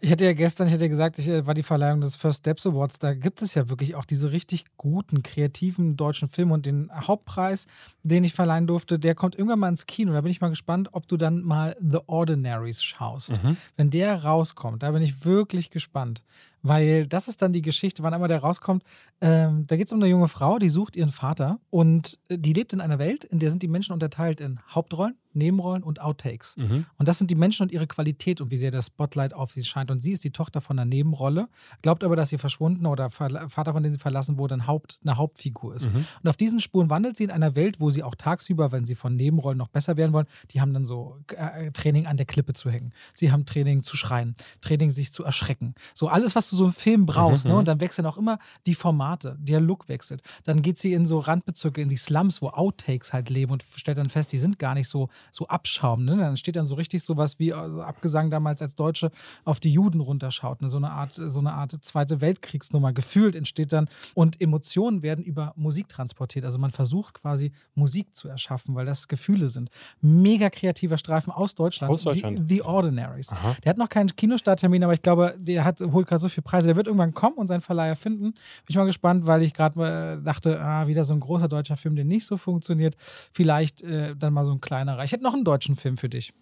Ich hatte ja gestern, ich hatte ja gesagt, ich äh, war die Verleihung des First Steps Awards. Da gibt es ja wirklich auch diese richtig guten, kreativen deutschen Filme und den Hauptpreis, den ich verleihen durfte, der kommt irgendwann mal ins Kino. Da bin ich mal gespannt, ob du dann mal The Ordinaries schaust. Mhm. Wenn der rauskommt, da bin ich wirklich gespannt. Weil das ist dann die Geschichte, wann immer der rauskommt. Ähm, da geht es um eine junge Frau, die sucht ihren Vater und äh, die lebt in einer Welt, in der sind die Menschen unterteilt in Hauptrollen, Nebenrollen und Outtakes. Mhm. Und das sind die Menschen und ihre Qualität und wie sehr der Spotlight auf sie scheint. Und sie ist die Tochter von einer Nebenrolle, glaubt aber, dass ihr verschwunden oder Vater, von dem sie verlassen wurde, ein Haupt, eine Hauptfigur ist. Mhm. Und auf diesen Spuren wandelt sie in einer Welt, wo sie auch tagsüber, wenn sie von Nebenrollen noch besser werden wollen, die haben dann so äh, Training an der Klippe zu hängen. Sie haben Training zu schreien, Training sich zu erschrecken. So alles, was du so im Film brauchst. Mhm. Ne? Und dann wechseln auch immer die Formate, der Look wechselt. Dann geht sie in so Randbezirke, in die Slums, wo Outtakes halt leben und stellt dann fest, die sind gar nicht so, so Abschaum. Ne? Dann steht dann so richtig sowas wie also Abgesang damals als Deutsche auf die Juden runterschaut. Ne? So eine Art, so eine Art Zweite Weltkriegsnummer. Gefühlt entsteht dann und Emotionen werden über Musik transportiert. Also man versucht quasi Musik zu erschaffen, weil das Gefühle sind. Mega kreativer Streifen aus Deutschland. Aus Deutschland. The, The Ordinaries. Aha. Der hat noch keinen Kinostarttermin, aber ich glaube, der hat, holt gerade so viele Preise. Der wird irgendwann kommen und seinen Verleiher finden. Bin ich mal gespannt, weil ich gerade äh, dachte, ah, wieder so ein großer deutscher Film, der nicht so funktioniert. Vielleicht äh, dann mal so ein kleinerer. Ich hätte noch einen deutschen Film für dich.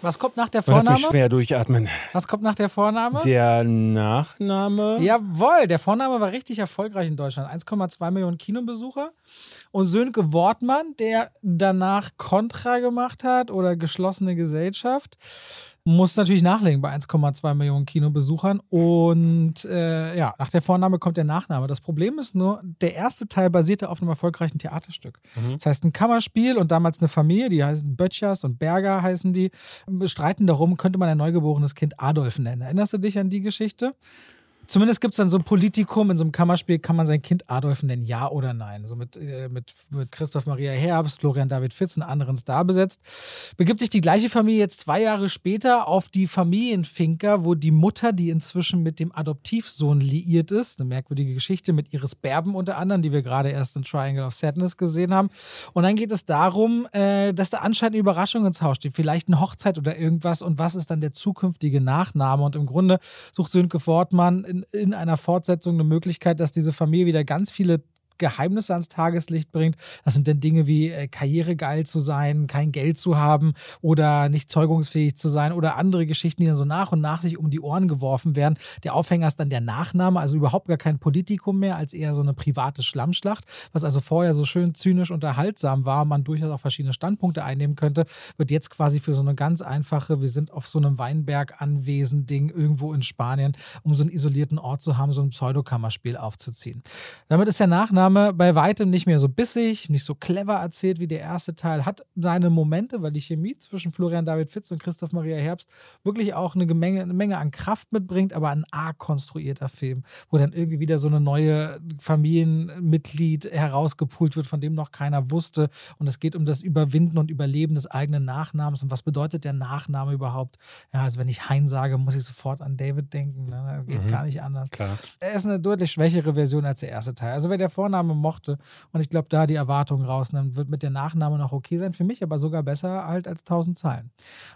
Was kommt nach der Lass mich Vorname? schwer durchatmen. Was kommt nach der Vorname? Der Nachname? Jawohl, der Vorname war richtig erfolgreich in Deutschland. 1,2 Millionen Kinobesucher. Und Sönke Wortmann, der danach Contra gemacht hat oder geschlossene Gesellschaft, muss natürlich nachlegen bei 1,2 Millionen Kinobesuchern. Und äh, ja, nach der Vorname kommt der Nachname. Das Problem ist nur, der erste Teil basierte auf einem erfolgreichen Theaterstück. Mhm. Das heißt, ein Kammerspiel und damals eine Familie, die heißen Böttchers und Berger heißen die, streiten darum, könnte man ein neugeborenes Kind Adolf nennen. Erinnerst du dich an die Geschichte? Zumindest gibt es dann so ein Politikum, in so einem Kammerspiel kann man sein Kind Adolf nennen, ja oder nein. So mit, äh, mit, mit Christoph Maria Herbst, Florian David Fitz und anderen Star besetzt. Begibt sich die gleiche Familie jetzt zwei Jahre später auf die Familienfinker, wo die Mutter, die inzwischen mit dem Adoptivsohn liiert ist, eine merkwürdige Geschichte mit Iris Berben unter anderem, die wir gerade erst in Triangle of Sadness gesehen haben. Und dann geht es darum, äh, dass da anscheinend eine Überraschung ins Haus steht, vielleicht eine Hochzeit oder irgendwas und was ist dann der zukünftige Nachname. Und im Grunde sucht Sönke Fortmann in, in einer Fortsetzung eine Möglichkeit, dass diese Familie wieder ganz viele Geheimnisse ans Tageslicht bringt. Das sind dann Dinge wie äh, karrieregeil zu sein, kein Geld zu haben oder nicht zeugungsfähig zu sein oder andere Geschichten, die dann so nach und nach sich um die Ohren geworfen werden. Der Aufhänger ist dann der Nachname, also überhaupt gar kein Politikum mehr, als eher so eine private Schlammschlacht, was also vorher so schön zynisch unterhaltsam war, man durchaus auch verschiedene Standpunkte einnehmen könnte, wird jetzt quasi für so eine ganz einfache, wir sind auf so einem Weinberg-Anwesen-Ding irgendwo in Spanien, um so einen isolierten Ort zu haben, so ein Pseudokammerspiel aufzuziehen. Damit ist der Nachname Name bei weitem nicht mehr so bissig, nicht so clever erzählt wie der erste Teil. Hat seine Momente, weil die Chemie zwischen Florian David Fitz und Christoph Maria Herbst wirklich auch eine Menge, eine Menge an Kraft mitbringt, aber ein arg konstruierter Film, wo dann irgendwie wieder so eine neue Familienmitglied herausgepult wird, von dem noch keiner wusste. Und es geht um das Überwinden und Überleben des eigenen Nachnamens. Und was bedeutet der Nachname überhaupt? Ja, also wenn ich Hein sage, muss ich sofort an David denken. Ne? Geht mhm. gar nicht anders. Klar. Er ist eine deutlich schwächere Version als der erste Teil. Also wer der vorne Vorname mochte und ich glaube, da die Erwartungen rausnimmt, wird mit der Nachname noch okay sein. Für mich aber sogar besser halt als 1000 Zeilen.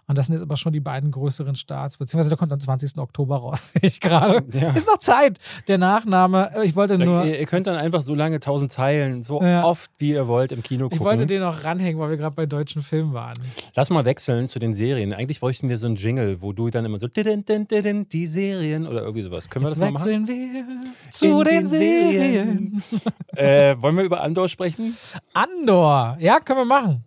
Und das sind jetzt aber schon die beiden größeren Starts, beziehungsweise der kommt am 20. Oktober raus, ich gerade. Ja. Ist noch Zeit. Der Nachname, ich wollte nur. Ihr, ihr könnt dann einfach so lange 1000 Zeilen, so ja. oft wie ihr wollt im Kino gucken. Ich wollte den noch ranhängen, weil wir gerade bei deutschen Filmen waren. Lass mal wechseln zu den Serien. Eigentlich bräuchten wir so einen Jingle, wo du dann immer so die Serien oder irgendwie sowas. Können wir Jetzt das mal machen? wechseln wir zu den, den, Serien. äh, wollen wir über Andor sprechen? Andor, ja, können wir machen.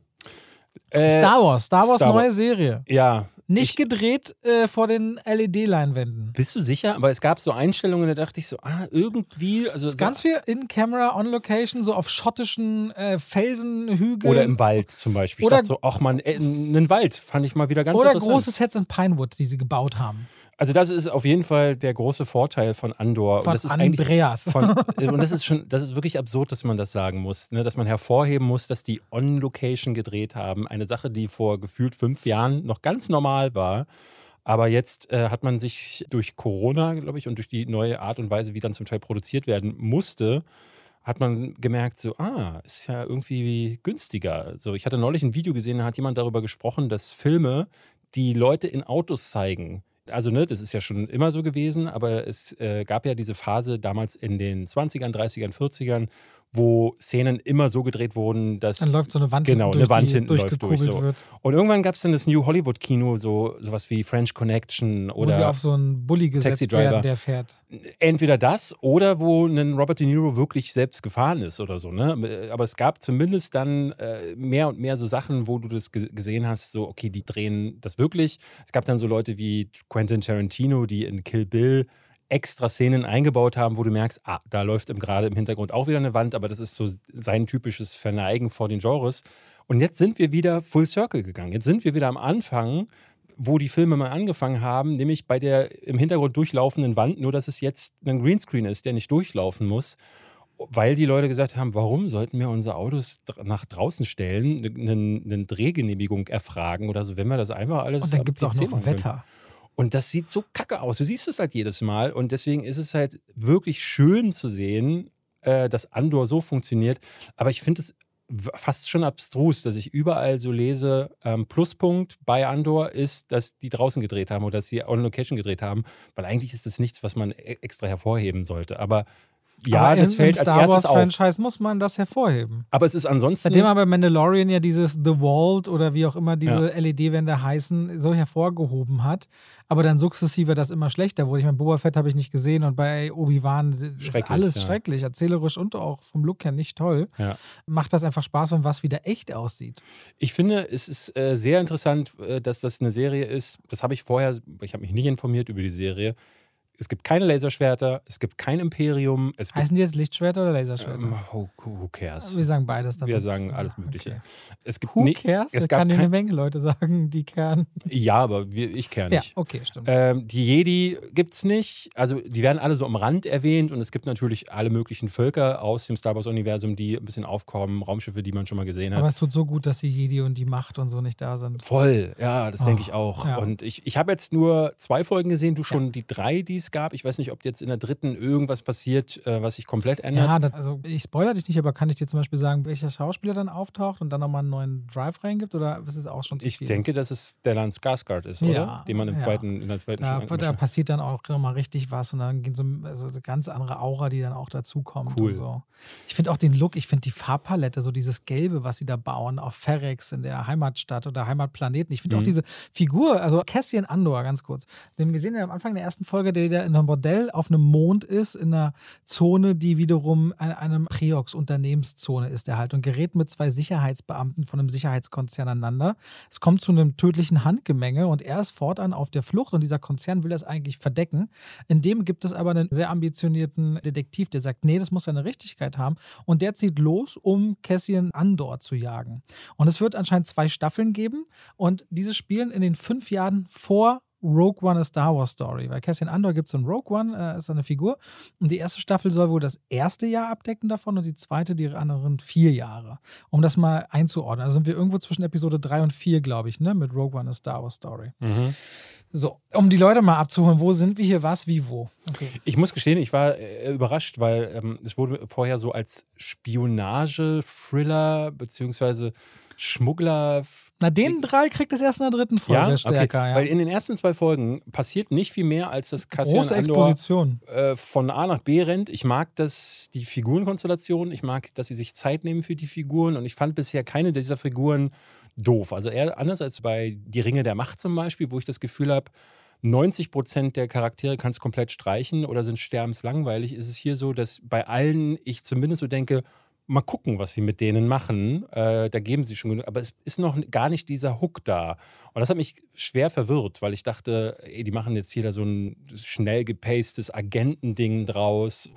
Äh, Star Wars, Star Wars Star neue Serie. Ja. Nicht ich, gedreht äh, vor den LED-Leinwänden. Bist du sicher? Aber es gab so Einstellungen, da dachte ich so, ah, irgendwie. Also so ganz viel in Camera, on Location, so auf schottischen äh, Felsenhügeln. Oder im Wald zum Beispiel. Oder ich dachte so, ach man, äh, einen Wald fand ich mal wieder ganz oder interessant. Oder große Sets in Pinewood, die sie gebaut haben. Also das ist auf jeden Fall der große Vorteil von Andor. Von und das ist Andreas. Von, und das ist schon, das ist wirklich absurd, dass man das sagen muss, ne? dass man hervorheben muss, dass die On-Location gedreht haben. Eine Sache, die vor gefühlt fünf Jahren noch ganz normal war. Aber jetzt äh, hat man sich durch Corona, glaube ich, und durch die neue Art und Weise, wie dann zum Teil produziert werden musste, hat man gemerkt, so, ah, ist ja irgendwie günstiger. So, ich hatte neulich ein Video gesehen, da hat jemand darüber gesprochen, dass Filme, die Leute in Autos zeigen, also ne, das ist ja schon immer so gewesen, aber es äh, gab ja diese Phase damals in den 20ern, 30ern, 40ern, wo Szenen immer so gedreht wurden, dass. Dann läuft so eine Wand genau, hinten. Genau, eine Wand hinten läuft durch. So. Wird. Und irgendwann gab es dann das New Hollywood-Kino, so sowas wie French Connection oder. Wo sie auf so einen Bulli gesetzt Taxi Driver. werden, der fährt. Entweder das oder wo ein Robert De Niro wirklich selbst gefahren ist oder so. Ne? Aber es gab zumindest dann äh, mehr und mehr so Sachen, wo du das gesehen hast, so, okay, die drehen das wirklich. Es gab dann so Leute wie Quentin Tarantino, die in Kill Bill extra Szenen eingebaut haben, wo du merkst, ah, da läuft im, gerade im Hintergrund auch wieder eine Wand, aber das ist so sein typisches Verneigen vor den Genres. Und jetzt sind wir wieder Full Circle gegangen. Jetzt sind wir wieder am Anfang, wo die Filme mal angefangen haben, nämlich bei der im Hintergrund durchlaufenden Wand, nur dass es jetzt ein Greenscreen ist, der nicht durchlaufen muss weil die Leute gesagt haben, warum sollten wir unsere Autos nach draußen stellen, eine, eine Drehgenehmigung erfragen oder so, wenn wir das einfach alles. Und dann gibt es auch noch Wetter. Und das sieht so kacke aus. Du siehst es halt jedes Mal. Und deswegen ist es halt wirklich schön zu sehen, äh, dass Andor so funktioniert. Aber ich finde es fast schon abstrus, dass ich überall so lese, ähm, Pluspunkt bei Andor ist, dass die draußen gedreht haben oder dass sie on Location gedreht haben, weil eigentlich ist das nichts, was man e-, extra hervorheben sollte. Aber ja, aber das fällt im als erstes Wars Franchise muss man das hervorheben. Aber es ist ansonsten. Seitdem aber Mandalorian ja dieses The Vault oder wie auch immer diese ja. LED-Wände heißen, so hervorgehoben hat, aber dann sukzessive das immer schlechter wurde. Ich meine, Boba Fett habe ich nicht gesehen und bei Obi-Wan ist alles ja. schrecklich, erzählerisch und auch vom Look her nicht toll. Ja. Macht das einfach Spaß, wenn was wieder echt aussieht. Ich finde, es ist äh, sehr interessant, äh, dass das eine Serie ist. Das habe ich vorher, ich habe mich nicht informiert über die Serie Es gibt keine Laserschwerter, es gibt kein Imperium. Es Heißen die jetzt Lichtschwerter oder Laserschwerter? ähm, who, who cares? Wir sagen beides. damit Wir sagen alles Mögliche. Okay. Es gibt Who nie- cares? es kann dir eine kein, Menge Leute sagen, die kehren. Ja, aber wir, ich kenne Ja, nicht. okay, stimmt. Ähm, die Jedi gibt es nicht. Also die werden alle so am Rand erwähnt und es gibt natürlich alle möglichen Völker aus dem Star Wars-Universum, die ein bisschen aufkommen, Raumschiffe, die man schon mal gesehen hat. Aber es tut so gut, dass die Jedi und die Macht und so nicht da sind. Voll, ja, das denke Oh, ich auch. ja. Und ich, ich habe jetzt nur zwei Folgen gesehen, du schon die drei, die es gab. Ich weiß nicht, ob jetzt in der dritten irgendwas passiert, äh, was sich komplett ändert. Ja, das, also ich spoilere dich nicht, aber kann ich dir zum Beispiel sagen, welcher Schauspieler dann auftaucht und dann nochmal einen neuen Drive reingibt? Oder ist es auch schon zu ich viel? denke, dass es Stellan Skarsgård ist, Ja, oder? Den man im ja. zweiten, in der zweiten Da, schon da passiert dann auch nochmal richtig was und dann gehen so also eine ganz andere Aura, die dann auch dazukommt. Cool. So. Ich finde auch den Look, ich finde die Farbpalette, so dieses Gelbe, was sie da bauen auf Ferrex in der Heimatstadt oder Heimatplaneten. Ich finde auch Mhm. diese Figur, also Cassian Andor, ganz kurz. Denn wir sehen ja am Anfang der ersten Folge, der da in einem Bordell auf einem Mond ist, in einer Zone, die wiederum eine, einem Preox-Unternehmenszone ist, der halt und gerät mit zwei Sicherheitsbeamten von einem Sicherheitskonzern aneinander. Es kommt zu einem tödlichen Handgemenge und er ist fortan auf der Flucht und dieser Konzern will das eigentlich verdecken. In dem gibt es aber einen sehr ambitionierten Detektiv, der sagt, nee, das muss seine Richtigkeit haben und der zieht los, um Cassian Andor zu jagen. Und es wird anscheinend zwei Staffeln geben und diese spielen in den fünf Jahren vor Rogue One a Star Wars Story. Weil Cassian Andor gibt es in Rogue One, äh, ist eine Figur. Und die erste Staffel soll wohl das erste Jahr abdecken davon und die zweite die anderen vier Jahre. Um das mal einzuordnen. Also sind wir irgendwo zwischen Episode 3 und 4, glaube ich, ne? Mit Rogue One a Star Wars Story. Mhm. So, um die Leute mal abzuholen, wo sind wir hier, was, wie, wo. Okay. Ich muss gestehen, ich war äh, überrascht, weil ähm, es wurde vorher so als Spionage-Thriller beziehungsweise Schmuggler. Na, den drei kriegt es erst in der dritten Folge Ja, okay. stärker. Ja. Weil in den ersten zwei Folgen passiert nicht viel mehr, als dass Cassian Große Andor Exposition. äh, von A nach B rennt. Ich mag das, die Figurenkonstellation. Ich mag, dass sie sich Zeit nehmen für die Figuren. Und ich fand bisher keine dieser Figuren doof. Also eher anders als bei Die Ringe der Macht zum Beispiel, wo ich das Gefühl habe, 90 Prozent der Charaktere kannst komplett streichen oder sind sterbenslangweilig. Ist es hier so, dass bei allen ich zumindest so denke, mal gucken, was sie mit denen machen. Äh, da geben sie schon genug. Aber es ist noch gar nicht dieser Hook da. Und das hat mich schwer verwirrt, weil ich dachte, ey, die machen jetzt hier da so ein schnell gepastes Agentending draus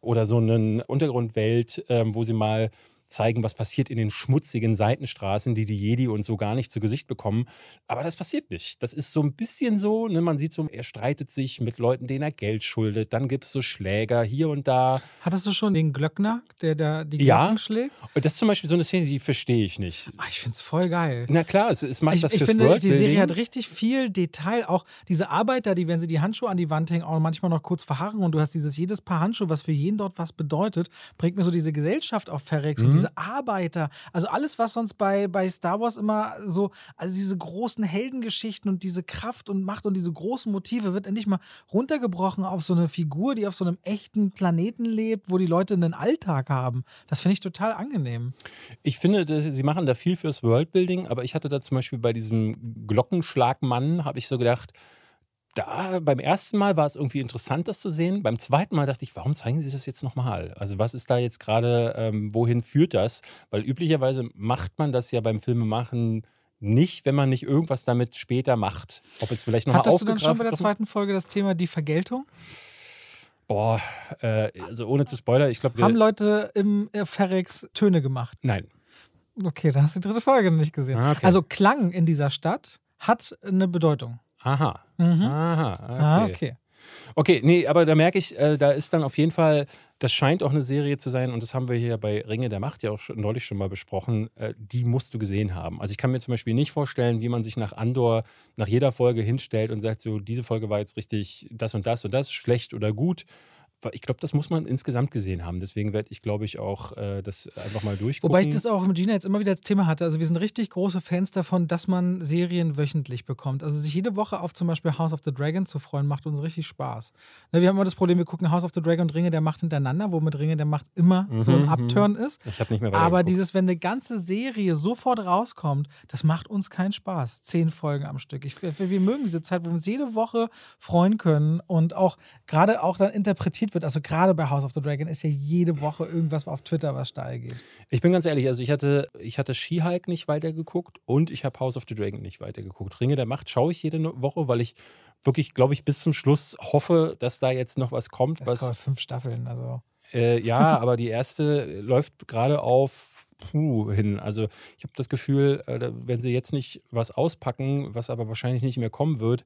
oder so eine Untergrundwelt, ähm, wo sie mal zeigen, was passiert in den schmutzigen Seitenstraßen, die die Jedi und so gar nicht zu Gesicht bekommen. Aber das passiert nicht. Das ist so ein bisschen so, ne? man sieht so, er streitet sich mit Leuten, denen er Geld schuldet. Dann gibt es so Schläger hier und da. Hattest du schon den Glöckner, der da die Glocken Ja. schlägt? Und das ist zum Beispiel so eine Szene, die verstehe ich nicht. Ah, ich finde es voll geil. Na klar, es, es macht Ich, das ich fürs finde, die Worldbuilding. Serie hat richtig viel Detail. Auch diese Arbeiter, die, wenn sie die Handschuhe an die Wand hängen, auch manchmal noch kurz verharren und du hast dieses jedes Paar Handschuhe, was für jeden dort was bedeutet, bringt mir so diese Gesellschaft auf Ferrex und Mhm. Diese Arbeiter. Also alles, was sonst bei, bei Star Wars immer so, also diese großen Heldengeschichten und diese Kraft und Macht und diese großen Motive wird endlich mal runtergebrochen auf so eine Figur, die auf so einem echten Planeten lebt, wo die Leute einen Alltag haben. Das finde ich total angenehm. Ich finde, sie machen da viel fürs Worldbuilding, aber ich hatte da zum Beispiel bei diesem Glockenschlagmann, habe ich so gedacht, da beim ersten Mal war es irgendwie interessant, das zu sehen. Beim zweiten Mal dachte ich, warum zeigen sie das jetzt nochmal? Also was ist da jetzt gerade, ähm, wohin führt das? Weil üblicherweise macht man das ja beim Filmemachen nicht, wenn man nicht irgendwas damit später macht. Ob es vielleicht nochmal Hattest du dann aufgegriffen schon bei der zweiten Folge das Thema die Vergeltung? Boah, äh, also ohne zu spoilern, ich glaube, Haben Leute im äh, Ferrex Töne gemacht? nein. Okay, da hast du die dritte Folge nicht gesehen. Ah, okay. Also Klang in dieser Stadt hat eine Bedeutung. Aha. Mhm. Aha, okay. Ah, okay. Okay, nee, aber da merke ich, äh, da ist dann auf jeden Fall, das scheint auch eine Serie zu sein und das haben wir hier bei Ringe der Macht ja auch schon, neulich schon mal besprochen, äh, die musst du gesehen haben. Also ich kann mir zum Beispiel nicht vorstellen, wie man sich nach Andor nach jeder Folge hinstellt und sagt so, diese Folge war jetzt richtig das und das und das, schlecht oder gut. Ich glaube, das muss man insgesamt gesehen haben. Deswegen werde ich, glaube ich, auch äh, das einfach mal durchgucken. Wobei ich das auch mit Gina jetzt immer wieder als Thema hatte. Also wir sind richtig große Fans davon, dass man Serien wöchentlich bekommt. Also sich jede Woche auf zum Beispiel House of the Dragon zu freuen, macht uns richtig Spaß. Ne, Wir haben immer das Problem, wir gucken House of the Dragon und Ringe der Macht hintereinander, womit Ringe der Macht immer so ein Mhm, Upturn ist. ich habe nicht mehr Aber weitergeguckt. dieses, wenn eine ganze Serie sofort rauskommt, das macht uns keinen Spaß. Zehn Folgen am Stück. Ich, wir, wir mögen diese Zeit, wo wir uns jede Woche freuen können und auch gerade auch dann interpretiert erzählt wird, also gerade bei House of the Dragon ist ja jede Woche irgendwas auf Twitter, was steil geht. Ich bin ganz ehrlich, also ich hatte, ich hatte She-Hulk nicht weitergeguckt und ich habe House of the Dragon nicht weitergeguckt. Ringe der Macht schaue ich jede Woche, weil ich wirklich, glaube ich, bis zum Schluss hoffe, dass da jetzt noch was kommt. Das was, fünf Staffeln, also. Äh, ja, aber die erste läuft gerade auf puh, hin. Also ich habe das Gefühl, äh, wenn sie jetzt nicht was auspacken, was aber wahrscheinlich nicht mehr kommen wird,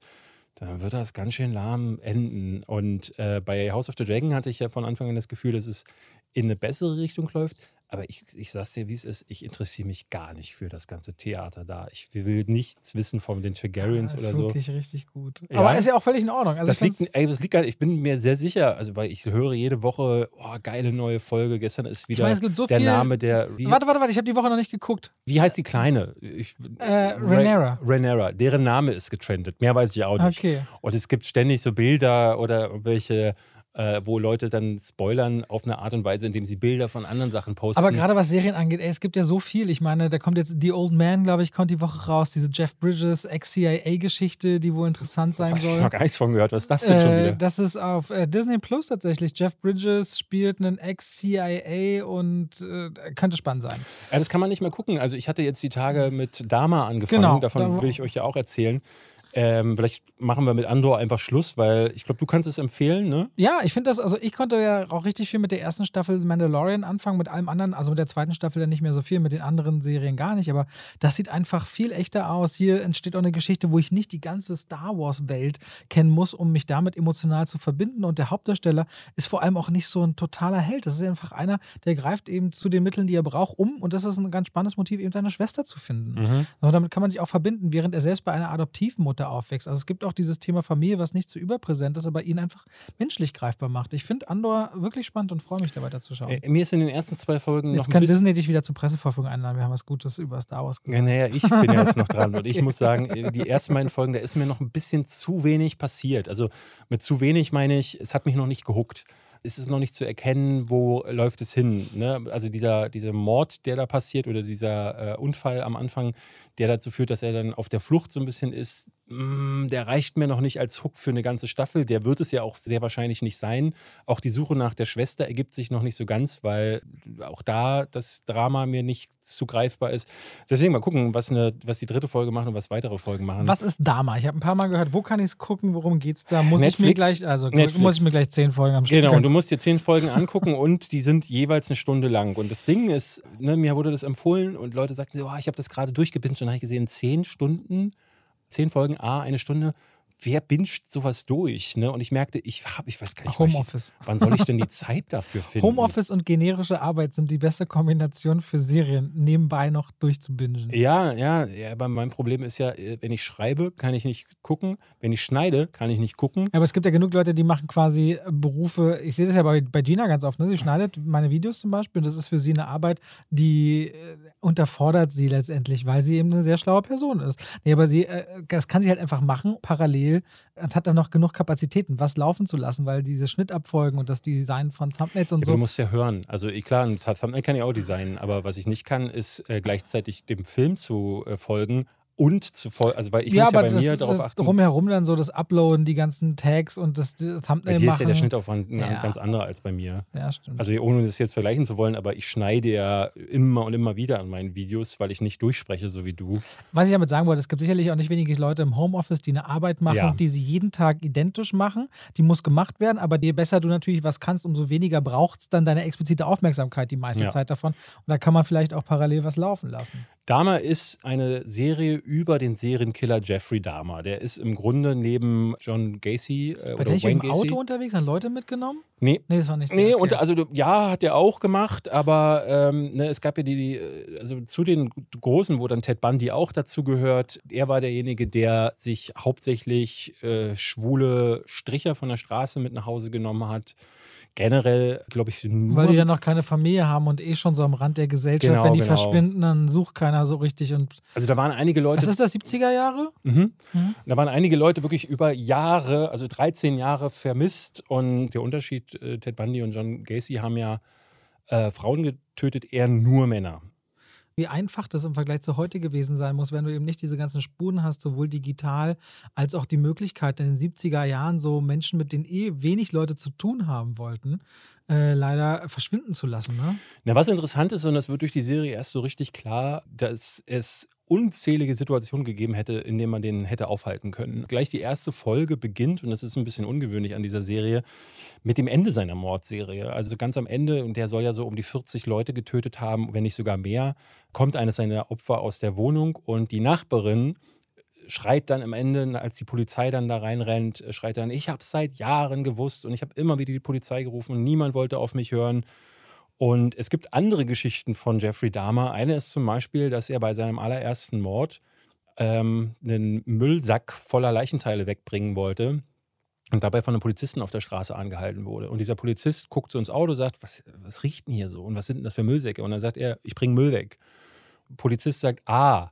dann wird das ganz schön lahm enden. Und äh, bei House of the Dragon hatte ich ja von Anfang an das Gefühl, dass es in eine bessere Richtung läuft. Aber ich, ich sag's dir, wie es ist, ich interessiere mich gar nicht für das ganze Theater da. Ich will nichts wissen von den Targaryens ja, oder ist so. wirklich richtig gut. Ja. Aber ist ja auch völlig in Ordnung. Also das ich liegt, ey, das liegt gar, ich bin mir sehr sicher, also weil ich höre jede Woche, oh, geile neue Folge. Gestern ist wieder es gibt so der viel- Name der. Wie, Warte, warte, warte, ich habe die Woche noch nicht geguckt. wie heißt die Kleine? Ich, Äh, Rhaenyra. Rhaenyra. Deren Name ist getrendet. Mehr weiß ich auch nicht. Okay. Und es gibt ständig so Bilder oder welche, äh, wo Leute dann spoilern auf eine Art und Weise, indem sie Bilder von anderen Sachen posten. Aber gerade was Serien angeht, ey, es gibt ja so viel. Ich meine, da kommt jetzt The Old Man, glaube ich, kommt die Woche raus. Diese Jeff Bridges Ex-CIA-Geschichte, die wohl interessant sein ich habe soll. noch gar nichts von gehört. Was ist das denn schon Äh, wieder? das ist auf äh, Disney Plus tatsächlich. Jeff Bridges spielt einen Ex-CIA und äh, könnte spannend sein. Ja, das kann man nicht mehr gucken. Also ich hatte jetzt die Tage mit Dama angefangen. Genau, Davon da- will ich euch ja auch erzählen. Ähm, vielleicht machen wir mit Andor einfach Schluss, weil ich glaube, du kannst es empfehlen, ne? Ja, ich finde das, also ich konnte ja auch richtig viel mit der ersten Staffel Mandalorian anfangen, mit allem anderen, also mit der zweiten Staffel dann nicht mehr so viel, mit den anderen Serien gar nicht, aber das sieht einfach viel echter aus. Hier entsteht auch eine Geschichte, wo ich nicht die ganze Star Wars-Welt kennen muss, um mich damit emotional zu verbinden und der Hauptdarsteller ist vor allem auch nicht so ein totaler Held. Das ist einfach einer, der greift eben zu den Mitteln, die er braucht, um, und das ist ein ganz spannendes Motiv, eben seine Schwester zu finden. Mhm. Und damit kann man sich auch verbinden, während er selbst bei einer adoptiven Mutter aufwächst. Also es gibt auch dieses Thema Familie, was nicht so überpräsent ist, aber ihn einfach menschlich greifbar macht. Ich finde Andor wirklich spannend und freue mich, da weiterzuschauen. Äh, mir ist in den ersten zwei Folgen noch Jetzt ein kann. Disney dich wieder zur Presseverfügung einladen. Wir haben was Gutes über Star Wars Ja, gesagt. naja, ich bin ja jetzt noch dran und ich muss sagen, äh, die ersten beiden Folgen, da ist mir noch ein bisschen zu wenig passiert. Also mit zu wenig meine ich, es hat mich noch nicht gehuckt. Es ist noch nicht zu erkennen, wo läuft es hin. Ne? Also dieser, dieser Mord, der da passiert oder dieser äh, Unfall am Anfang, der dazu führt, dass er dann auf der Flucht so ein bisschen ist, mm, der reicht mir noch nicht als Hook für eine ganze Staffel. Der wird es ja auch sehr wahrscheinlich nicht sein. Auch die Suche nach der Schwester ergibt sich noch nicht so ganz, weil auch da das Drama mir nicht zu greifbar ist. Deswegen mal gucken, was, eine, was die dritte Folge macht und was weitere Folgen machen. Was ist Dama? Ich habe ein paar Mal gehört, wo kann ich es gucken, worum geht's da? Muss ich mir Netflix. gleich, also Netflix. muss ich mir gleich zehn Folgen am Stück Genau, und du musst dir zehn Folgen angucken und die sind jeweils eine Stunde lang. Und das Ding ist, ne, mir wurde das empfohlen und Leute sagten, oh, ich habe das gerade durchgebinged und dann habe ich gesehen, zehn Stunden, zehn Folgen, A, eine Stunde. Wer binscht sowas durch? Ne? Und ich merkte, ich habe, ich weiß gar nicht, wann ich- Homeoffice. wann soll ich denn die Zeit dafür finden? Homeoffice und generische Arbeit sind die beste Kombination für Serien, nebenbei noch durchzubingen. Ja, ja, ja, aber mein Problem ist ja, äh, wenn ich schreibe, kann ich nicht gucken. Wenn ich schneide, kann ich nicht gucken. Aber es gibt ja genug Leute, die machen quasi äh, Berufe. Ich sehe das ja bei, bei Gina ganz oft. Ne? Sie schneidet meine Videos zum Beispiel. und Das ist für sie eine Arbeit, die äh, unterfordert sie letztendlich, weil sie eben eine sehr schlaue Person ist. Nee, aber sie, das kann sie halt einfach machen, parallel und hat dann noch genug Kapazitäten, was laufen zu lassen, weil diese Schnittabfolgen und das Design von Thumbnails und Ja, so. du musst ja hören. Also ich, klar, ein Thumbnail kann ich auch designen, aber was ich nicht kann, ist äh, gleichzeitig dem Film zu äh, folgen und zu folgen. Also weil ich ja, muss ja bei mir das, darauf das achten. drumherum dann so das Uploaden, die ganzen Tags und das, das Bei Thumbnail dir ist ja der Schnittaufwand ein Ja. ganz anderer als bei mir. Ja, stimmt. Also ohne das jetzt vergleichen zu wollen, aber ich schneide ja immer und immer wieder an meinen Videos, weil ich nicht durchspreche, so wie du. Was ich damit sagen wollte, es gibt sicherlich auch nicht wenige Leute im Homeoffice, die eine Arbeit machen, Ja. die sie jeden Tag identisch machen. Die muss gemacht werden, aber je besser du natürlich was kannst, umso weniger braucht es dann deine explizite Aufmerksamkeit die meiste Ja. Zeit davon. Und da kann man vielleicht auch parallel was laufen lassen. Dahmer ist eine Serie über den Serienkiller Jeffrey Dahmer. Der ist im Grunde neben John Gacy äh, War oder der nicht Wayne im Gacy. Auto unterwegs, hat Leute mitgenommen? Nee, Nee, das war nicht Nee, der. und okay. also ja, hat er auch gemacht, aber ähm, ne, es gab ja die, die, äh, also zu den Großen, wo dann Ted Bundy auch dazu gehört. Er war derjenige, der sich hauptsächlich äh, schwule Stricher von der Straße mit nach Hause genommen hat. Generell, glaube ich, nur. Weil die dann noch keine Familie haben und eh schon so am Rand der Gesellschaft. Genau, Wenn die genau. verschwinden, dann sucht keiner so richtig. Und also da waren einige Leute. was ist das, 70er Jahre? Mhm. Mhm. Da waren einige Leute wirklich über Jahre, also 13 Jahre vermisst. Und der Unterschied, äh, Ted Bundy und John Gacy haben ja äh, Frauen getötet, eher nur Männer. Wie einfach das im Vergleich zu heute gewesen sein muss, wenn du eben nicht diese ganzen Spuren hast, sowohl digital als auch die Möglichkeit in den 70er Jahren so Menschen, mit denen eh wenig Leute zu tun haben wollten, äh, leider verschwinden zu lassen. Ne? Na, was interessant ist, und das wird durch die Serie erst so richtig klar, dass es unzählige Situationen gegeben hätte, in denen man den hätte aufhalten können. Gleich die erste Folge beginnt, und das ist ein bisschen ungewöhnlich an dieser Serie, mit dem Ende seiner Mordserie. Also ganz am Ende, und der soll ja so um die 40 Leute getötet haben, wenn nicht sogar mehr, kommt eines seiner Opfer aus der Wohnung und die Nachbarin schreit dann am Ende, als die Polizei dann da reinrennt, schreit dann, ich habe es seit Jahren gewusst und ich habe immer wieder die Polizei gerufen und niemand wollte auf mich hören. Und es gibt andere Geschichten von Jeffrey Dahmer. Eine ist zum Beispiel, dass er bei seinem allerersten Mord ähm, einen Müllsack voller Leichenteile wegbringen wollte und dabei von einem Polizisten auf der Straße angehalten wurde. Und dieser Polizist guckt so ins Auto und sagt, was, was riecht denn hier so und was sind denn das für Müllsäcke? Und dann sagt er, ich bringe Müll weg. Polizist sagt, ah.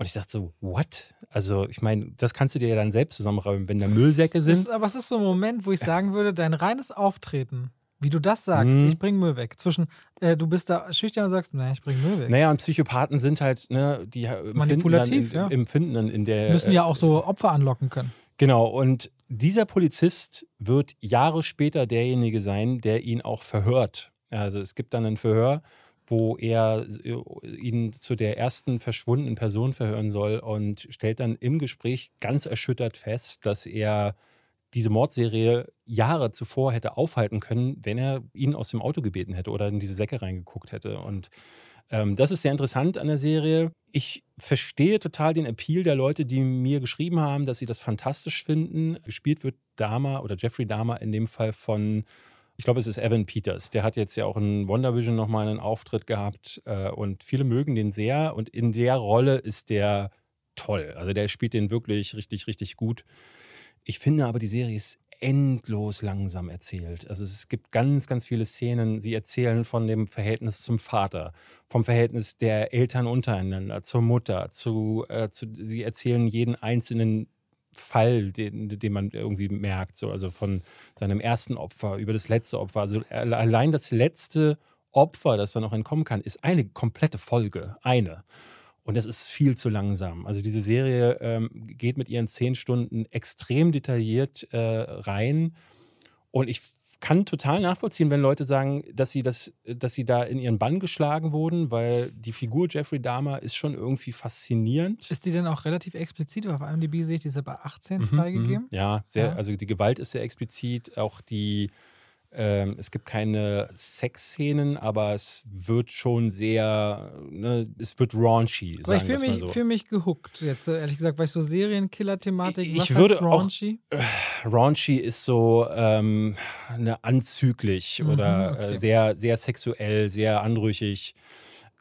Und ich dachte so, what? Also, ich meine, das kannst du dir ja dann selbst zusammenräumen, wenn da Müllsäcke sind. Das, aber es ist so ein Moment, wo ich sagen würde, dein reines Auftreten wie du das sagst, mhm. ich bring Müll weg. Zwischen, äh, du bist da schüchtern und sagst, nein, ich bring Müll weg. Naja, und Psychopathen sind halt, ne, die Manipulativ, dann in, ja. empfinden dann in der. Müssen ja auch so Opfer anlocken können. Genau, und dieser Polizist wird Jahre später derjenige sein, der ihn auch verhört. Also es gibt dann ein Verhör, wo er ihn zu der ersten verschwundenen Person verhören soll und stellt dann im Gespräch ganz erschüttert fest, dass er diese Mordserie Jahre zuvor hätte aufhalten können, wenn er ihn aus dem Auto gebeten hätte oder in diese Säcke reingeguckt hätte. Und ähm, das ist sehr interessant an der Serie. Ich verstehe total den Appeal der Leute, die mir geschrieben haben, dass sie das fantastisch finden. Gespielt wird Dahmer oder Jeffrey Dahmer in dem Fall von, ich glaube, es ist Evan Peters. Der hat jetzt ja auch in WandaVision nochmal einen Auftritt gehabt äh, und viele mögen den sehr. Und in der Rolle ist der toll. Also der spielt den wirklich richtig, richtig gut. Ich finde aber, die Serie ist endlos langsam erzählt. Also es gibt ganz, ganz viele Szenen. Sie erzählen von dem Verhältnis zum Vater, vom Verhältnis der Eltern untereinander, zur Mutter, zu, äh, zu sie erzählen jeden einzelnen Fall, den, den man irgendwie merkt, so, also von seinem ersten Opfer über das letzte Opfer. Also allein das letzte Opfer, das dann noch entkommen kann, ist eine komplette Folge. Eine. Und das ist viel zu langsam. Also diese Serie ähm, geht mit ihren zehn Stunden extrem detailliert äh, rein. Und ich kann total nachvollziehen, wenn Leute sagen, dass sie, das, dass sie da in ihren Bann geschlagen wurden, weil die Figur Jeffrey Dahmer ist schon irgendwie faszinierend. Ist die denn auch relativ explizit? Auf IMDb sehe ich, die ist ja bei 18 mhm, freigegeben. Ja, sehr, ja. also die Gewalt ist sehr explizit. Auch die ähm, es gibt keine Sexszenen, aber es wird schon sehr, ne, es wird raunchy. Aber ich fühle mich, so. fühl mich gehuckt jetzt, ehrlich gesagt, weil ich so Serienkiller-Thematik, ich, ich würde raunchy? Auch, äh, raunchy ist so ähm, ne, anzüglich mhm, oder okay. äh, sehr, sehr sexuell, sehr anrüchig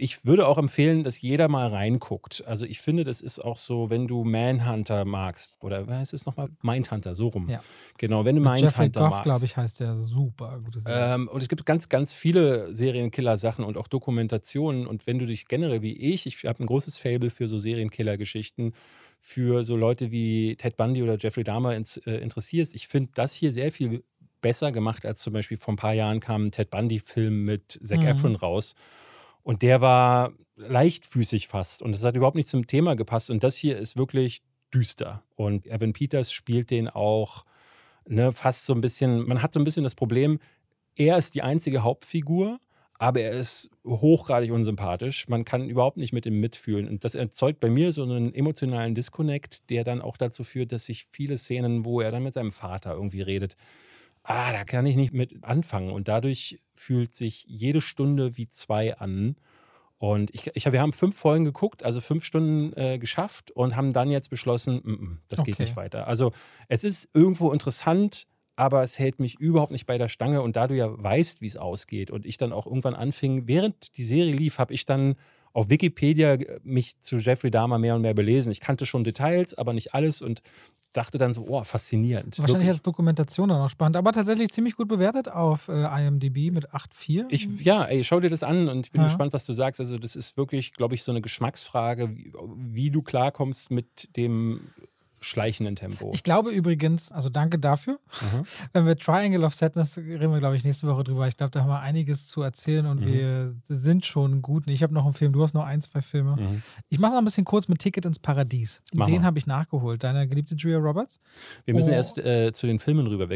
ich würde auch empfehlen, dass jeder mal reinguckt. Also ich finde, das ist auch so, wenn du Manhunter magst, oder was heißt es nochmal? Mindhunter, so rum. Ja. Genau, wenn du Mindhunter Jeffrey Goff, magst. glaube ich, heißt der super. Ähm, und es gibt ganz, ganz viele Serienkiller-Sachen und auch Dokumentationen. Und wenn du dich generell wie ich, ich habe ein großes Fable für so Serienkiller-Geschichten, für so Leute wie Ted Bundy oder Jeffrey Dahmer ins, äh, interessierst, ich finde das hier sehr viel besser gemacht, als zum Beispiel vor ein paar Jahren kam ein Ted Bundy-Film mit Zac mhm. Efron raus. Und der war leichtfüßig fast und das hat überhaupt nicht zum Thema gepasst. Und das hier ist wirklich düster. Und Evan Peters spielt den auch ne, fast so ein bisschen, man hat so ein bisschen das Problem, er ist die einzige Hauptfigur, aber er ist hochgradig unsympathisch. Man kann überhaupt nicht mit ihm mitfühlen. Und das erzeugt bei mir so einen emotionalen Disconnect, der dann auch dazu führt, dass sich viele Szenen, wo er dann mit seinem Vater irgendwie redet, ah, da kann ich nicht mit anfangen. Und dadurch fühlt sich jede Stunde wie zwei an. Und ich, ich, wir haben fünf Folgen geguckt, also fünf Stunden äh, geschafft und haben dann jetzt beschlossen, m -m, das okay. geht nicht weiter. Also es ist irgendwo interessant, aber es hält mich überhaupt nicht bei der Stange. Und da du ja weißt, wie es ausgeht und ich dann auch irgendwann anfing, während die Serie lief, habe ich dann auf Wikipedia mich zu Jeffrey Dahmer mehr und mehr belesen. Ich kannte schon Details, aber nicht alles und dachte dann so, oh, faszinierend. Wahrscheinlich Wirklich. als Dokumentation dann auch spannend, aber tatsächlich ziemlich gut bewertet auf äh, IMDb mit 8,4. ja, ey, schau dir das an und ich bin ja. gespannt, was du sagst. Also, das ist wirklich, glaube ich, so eine Geschmacksfrage, wie, wie, du klarkommst mit dem schleichenden Tempo. Ich glaube übrigens, also danke dafür. Mhm. Wenn wir Triangle of Sadness reden wir, glaube ich, nächste Woche drüber. Ich glaube, da haben wir einiges zu erzählen und mhm. wir sind schon gut. Ich habe noch einen Film, du hast noch ein, zwei Filme. Mhm. Ich mache es noch ein bisschen kurz mit Ticket ins Paradies. Mach den habe ich nachgeholt. Deine geliebte Julia Roberts. Wir müssen oh. erst äh, zu den Filmen rüber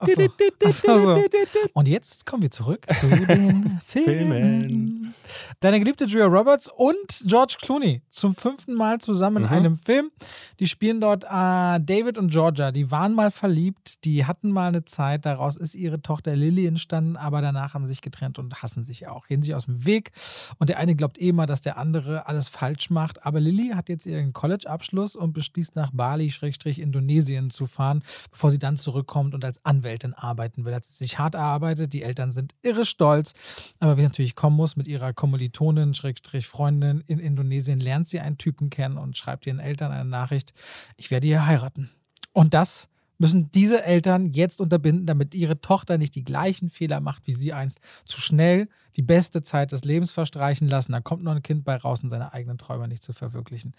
wechseln. So. So. Und jetzt kommen wir zurück zu den Filmen. Deine geliebte Julia Roberts und George Clooney zum fünften Mal zusammen in mhm. einem Film. Die spielen dort äh, David und Georgia. Die waren mal verliebt, die hatten mal eine Zeit. Daraus ist ihre Tochter Lily entstanden, aber danach haben sie sich getrennt und hassen sich auch, gehen sich aus dem Weg. Und der eine glaubt eh mal, dass der andere alles falsch macht. Aber Lily hat jetzt ihren College-Abschluss und beschließt nach Bali-Indonesien zu fahren, bevor sie dann zurückkommt und als Anwältin arbeiten will. Hat sie sich hart erarbeitet. Die Eltern sind irre stolz. Aber wie natürlich kommen muss mit ihrer Kommilitonin, Schrägstrich Freundin in Indonesien, lernt sie einen Typen kennen und schreibt ihren Eltern eine Nachricht, ich werde hier heiraten. Und das müssen diese Eltern jetzt unterbinden, damit ihre Tochter nicht die gleichen Fehler macht wie sie einst. Zu schnell die beste Zeit des Lebens verstreichen lassen. Da kommt noch ein Kind bei raus und seine eigenen Träume nicht zu verwirklichen.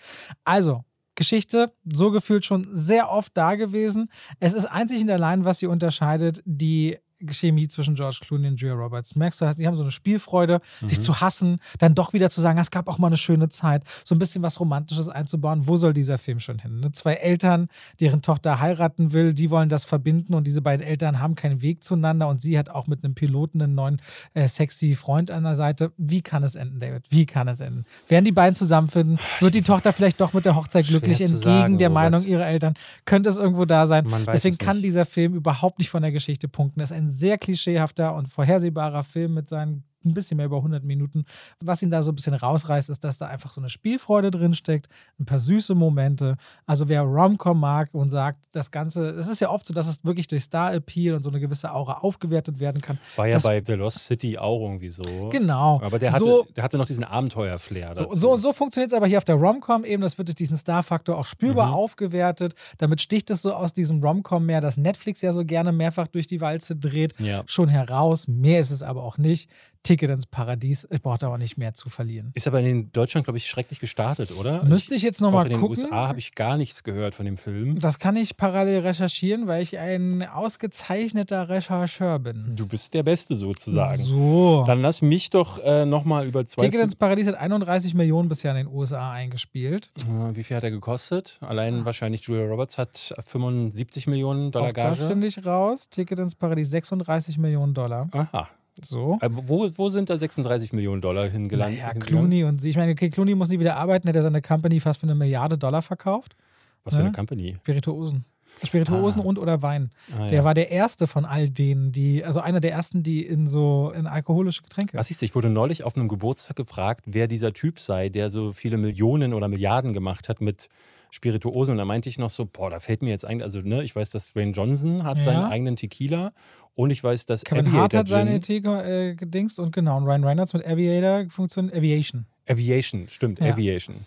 Also, Geschichte, so gefühlt schon sehr oft da gewesen. Es ist einzig in der Line, was sie unterscheidet, die Chemie zwischen George Clooney und Julia Roberts. Merkst du, die haben so eine Spielfreude, mhm. sich zu hassen, dann doch wieder zu sagen, es gab auch mal eine schöne Zeit, so ein bisschen was Romantisches einzubauen. Wo soll dieser Film schon hin? Ne? Zwei Eltern, deren Tochter heiraten will, die wollen das verbinden und diese beiden Eltern haben keinen Weg zueinander und sie hat auch mit einem Piloten einen neuen äh, sexy Freund an der Seite. Wie kann es enden, David? Wie kann es enden? Werden die beiden zusammenfinden? Wird die Tochter vielleicht doch mit der Hochzeit glücklich entgegen sagen, der Meinung ihrer Eltern? Könnte es irgendwo da sein? Deswegen kann dieser Film überhaupt nicht von der Geschichte punkten. Es ist ein sehr klischeehafter und vorhersehbarer Film mit seinen ein bisschen mehr über 100 Minuten. Was ihn da so ein bisschen rausreißt, ist, dass da einfach so eine Spielfreude drin steckt, ein paar süße Momente. Also wer Romcom mag und sagt, das Ganze, es ist ja oft so, dass es wirklich durch Star Appeal und so eine gewisse Aura aufgewertet werden kann. War ja bei The Lost City auch irgendwie so. Genau. Aber der hatte, so, der hatte noch diesen Abenteuer-Flair. So, so, so funktioniert es aber hier auf der Romcom eben. Das wird durch diesen Star-Faktor auch spürbar mhm. aufgewertet. Damit sticht es so aus diesem Romcom mehr, das Netflix ja so gerne mehrfach durch die Walze dreht, ja. schon heraus. Mehr ist es aber auch nicht. Ticket ins Paradies. Ich brauche da auch nicht mehr zu verlieren. Ist aber in Deutschland, glaube ich, schrecklich gestartet, oder? Also Müsste ich, jetzt nochmal gucken. In den USA habe ich gar nichts gehört von dem Film. Das kann ich parallel recherchieren, weil ich ein ausgezeichneter Rechercheur bin. Du bist der Beste sozusagen. So. Dann lass mich doch äh, nochmal über zwei. Ticket ins Paradies hat 31 Millionen bisher in den USA eingespielt. Äh, wie viel hat er gekostet? Allein wahrscheinlich Julia Roberts hat 75 Millionen Dollar Auch Gage. Das finde ich raus. Ticket ins Paradies 36 Millionen Dollar. Aha. So. Aber äh, wo, wo sind da 36 Millionen Dollar hingelandet? Ja, Clooney und sie. Ich meine, okay, Clooney muss nie wieder arbeiten, hat er seine Company fast für eine Milliarde Dollar verkauft. Was für eine Company? Spirituosen. Spirituosen ah. und oder Wein. Ah, der ja. war der erste von all denen, die, also einer der ersten, die in so in alkoholische Getränke. Was ist, ich wurde neulich auf einem Geburtstag gefragt, wer dieser Typ sei, der so viele Millionen oder Milliarden gemacht hat mit Spirituosen. Und da meinte ich noch so, boah, da fällt mir jetzt eigentlich, also ne, ich weiß, dass Wayne Johnson hat ja. seinen eigenen Tequila und ich weiß, dass Kevin Aviator Hart hat seine Tequila äh, und genau, und Ryan Reynolds mit Aviator funktioniert Aviation. Aviation, stimmt, ja. Aviation.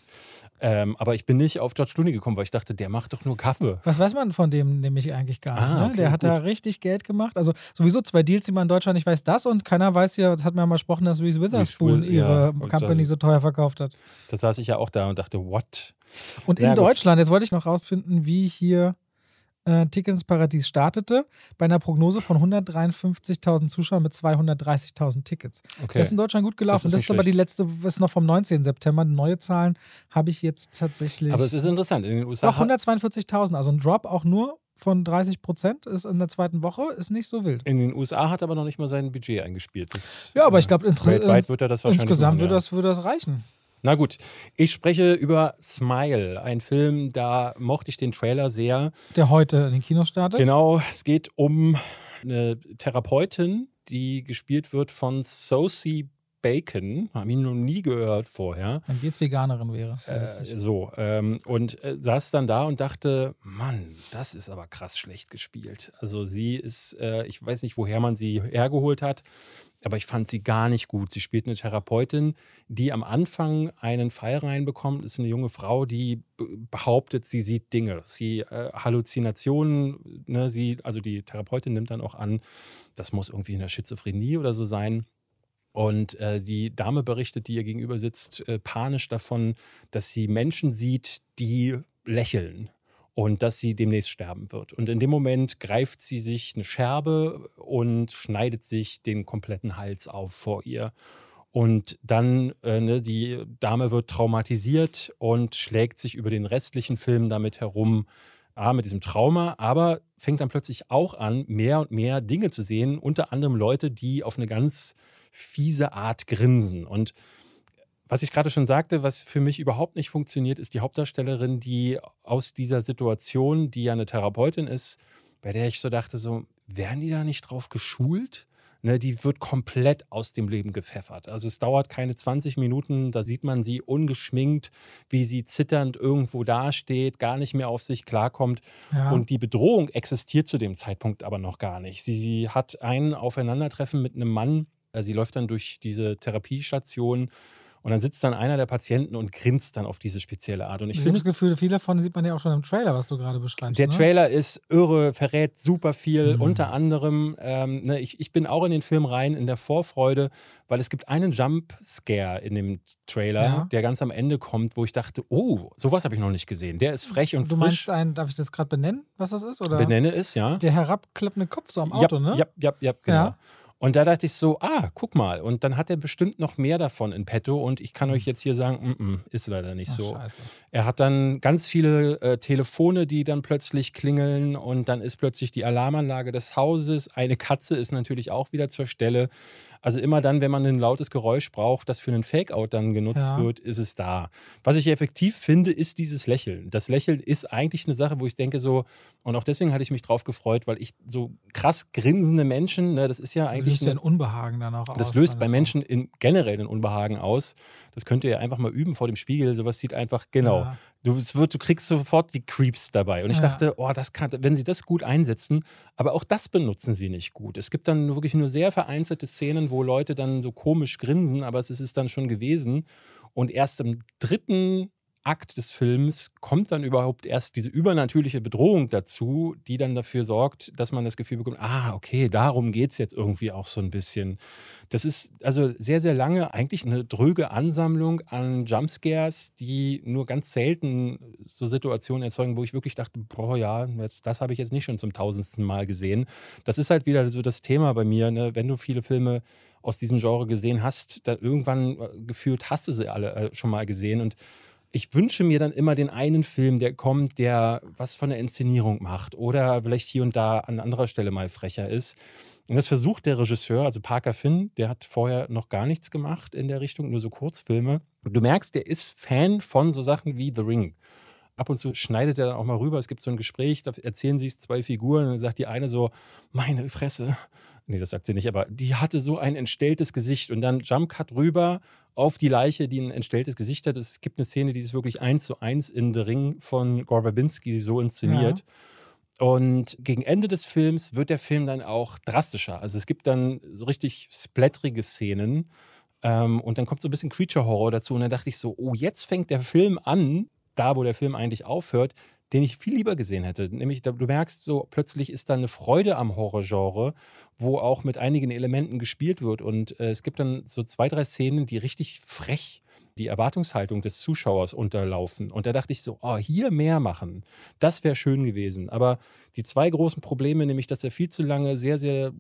Ähm, aber ich bin nicht auf George Clooney gekommen, weil ich dachte, der macht doch nur Kaffee. Was weiß man von dem nämlich eigentlich gar nicht? Ah, ne? der hat gut. da richtig Geld gemacht. Also sowieso zwei Deals, die man in Deutschland nicht weiß, das und keiner weiß ja, das hat man ja mal gesprochen, dass Reese Witherspoon Reese, ihre ja, Company das, so teuer verkauft hat. Da saß ich ja auch da und dachte, what? Und in ja, Deutschland, jetzt wollte ich noch rausfinden, wie hier äh, Ticket ins Paradies startete, bei einer Prognose von 153.000 Zuschauern mit 230.000 Tickets. Okay. Das ist in Deutschland gut gelaufen. Das ist, das ist aber die letzte, das ist noch vom 19. September. Neue Zahlen habe ich jetzt tatsächlich. Aber es ist interessant. In den USA. Doch 142.000, also ein Drop auch nur von 30 Prozent ist in der zweiten Woche, ist nicht so wild. In den USA hat er aber noch nicht mal sein Budget eingespielt. Das, ja, aber ich glaube, weltweit wird er das wahrscheinlich insgesamt machen, ja. wird, das, wird das reichen. Na gut, ich spreche über Smile, ein Film, da mochte ich den Trailer sehr. Der heute in den Kinos startet. Genau, es geht um eine Therapeutin, die gespielt wird von Sosie Bacon, habe ihn noch nie gehört vorher. Wenn die jetzt Veganerin wäre. Äh, so, ähm, und äh, saß dann da und dachte, Mann, das ist aber krass schlecht gespielt. Also sie ist, äh, ich weiß nicht, woher man sie hergeholt hat aber ich fand sie gar nicht gut. Sie spielt eine Therapeutin, die am Anfang einen Fall reinbekommt. Ist eine junge Frau, die behauptet, sie sieht Dinge, sie äh, Halluzinationen. Ne, sie, also die Therapeutin nimmt dann auch an, das muss irgendwie in der Schizophrenie oder so sein. Und äh, die Dame berichtet, die ihr gegenüber sitzt, äh, panisch davon, dass sie Menschen sieht, die lächeln und dass sie demnächst sterben wird. Und in dem Moment greift sie sich eine Scherbe und schneidet sich den kompletten Hals auf vor ihr. Und dann, äh, ne, die Dame wird traumatisiert und schlägt sich über den restlichen Film damit herum, A, mit diesem Trauma, aber fängt dann plötzlich auch an, mehr und mehr Dinge zu sehen, unter anderem Leute, die auf eine ganz fiese Art grinsen. Und was ich gerade schon sagte, was für mich überhaupt nicht funktioniert, ist die Hauptdarstellerin, die aus dieser Situation, die ja eine Therapeutin ist, bei der ich so dachte, so, werden die da nicht drauf geschult? Ne, die wird komplett aus dem Leben gepfeffert. Also es dauert keine 20 Minuten, da sieht man sie ungeschminkt, wie sie zitternd irgendwo dasteht, gar nicht mehr auf sich klarkommt. Ja. Und die Bedrohung existiert zu dem Zeitpunkt aber noch gar nicht. Sie, sie hat ein Aufeinandertreffen mit einem Mann, äh, sie läuft dann durch diese Therapiestation und dann sitzt dann einer der Patienten und grinst dann auf diese spezielle Art. Und ich, ich habe das Gefühl, viele davon sieht man ja auch schon im Trailer, was du gerade beschreibst. Der ne? Trailer ist irre, verrät super viel. Mhm. Unter anderem, ähm, ne, ich, ich bin auch in den Film rein in der Vorfreude, weil es gibt einen Jump-Scare in dem Trailer, ja. der ganz am Ende kommt, wo ich dachte, oh, sowas habe ich noch nicht gesehen. Der ist frech und du frisch. Du meinst einen, darf ich das gerade benennen, was das ist? Oder? Benenne es, ja. Der herabklappende Kopf so am Auto, ja, ne? Ja, ja, ja, genau. Ja. Und da dachte ich so, ah, guck mal. Und dann hat er bestimmt noch mehr davon in petto. Und ich kann euch mhm. jetzt hier sagen, mm -mm, ist leider nicht Ach, so. Scheiße. Er hat dann ganz viele äh, Telefone, die dann plötzlich klingeln. Und dann ist plötzlich die Alarmanlage des Hauses. Eine Katze ist natürlich auch wieder zur Stelle. Also immer dann, wenn man ein lautes Geräusch braucht, das für einen Fake-Out dann genutzt ja. wird, ist es da. Was ich effektiv finde, ist dieses Lächeln. Das Lächeln ist eigentlich eine Sache, wo ich denke so, und auch deswegen hatte ich mich drauf gefreut, weil ich so krass grinsende Menschen, ne, das ist ja eigentlich. Das löst ja ein Unbehagen dann auch aus. Das löst bei Menschen in, generell ein Unbehagen aus. Das könnt ihr ja einfach mal üben vor dem Spiegel. Sowas sieht einfach, genau. Ja. Du, wird, du kriegst sofort die Creeps dabei. Und ich ja. dachte, oh, das kann, wenn sie das gut einsetzen, aber auch das benutzen sie nicht gut. Es gibt dann wirklich nur sehr vereinzelte Szenen, wo Leute dann so komisch grinsen, aber es ist es dann schon gewesen. Und erst im dritten Akt des Films kommt dann überhaupt erst diese übernatürliche Bedrohung dazu, die dann dafür sorgt, dass man das Gefühl bekommt, ah, okay, darum geht es jetzt irgendwie auch so ein bisschen. Das ist also sehr, sehr lange eigentlich eine dröge Ansammlung an Jumpscares, die nur ganz selten so Situationen erzeugen, wo ich wirklich dachte, boah, ja, jetzt, das habe ich jetzt nicht schon zum tausendsten Mal gesehen. Das ist halt wieder so das Thema bei mir, ne? wenn du viele Filme aus diesem Genre gesehen hast, dann irgendwann äh, gefühlt hast du sie alle äh, schon mal gesehen und ich wünsche mir dann immer den einen Film, der kommt, der was von der Inszenierung macht oder vielleicht hier und da an anderer Stelle mal frecher ist. Und das versucht der Regisseur, also Parker Finn, der hat vorher noch gar nichts gemacht in der Richtung, nur so Kurzfilme. Du merkst, der ist Fan von so Sachen wie The Ring. Ab und zu schneidet er dann auch mal rüber. Es gibt so ein Gespräch, da erzählen sich zwei Figuren und dann sagt die eine so: Meine Fresse. Nee, das sagt sie nicht, aber die hatte so ein entstelltes Gesicht und dann Jump Cut rüber auf die Leiche, die ein entstelltes Gesicht hat. Es gibt eine Szene, die ist wirklich eins zu eins in The Ring von Gore Verbinski so inszeniert. Ja. Und gegen Ende des Films wird der Film dann auch drastischer. Also es gibt dann so richtig splatterige Szenen. Ähm, und dann kommt so ein bisschen Creature-Horror dazu. Und dann dachte ich so, oh, jetzt fängt der Film an, da wo der Film eigentlich aufhört, den ich viel lieber gesehen hätte. Nämlich, du merkst so, plötzlich ist da eine Freude am Horrorgenre, wo auch mit einigen Elementen gespielt wird. Und äh, es gibt dann so zwei, drei Szenen, die richtig frech die Erwartungshaltung des Zuschauers unterlaufen. Und da dachte ich so, oh, hier mehr machen. Das wäre schön gewesen. Aber die zwei großen Probleme, nämlich, dass er viel zu lange sehr, sehr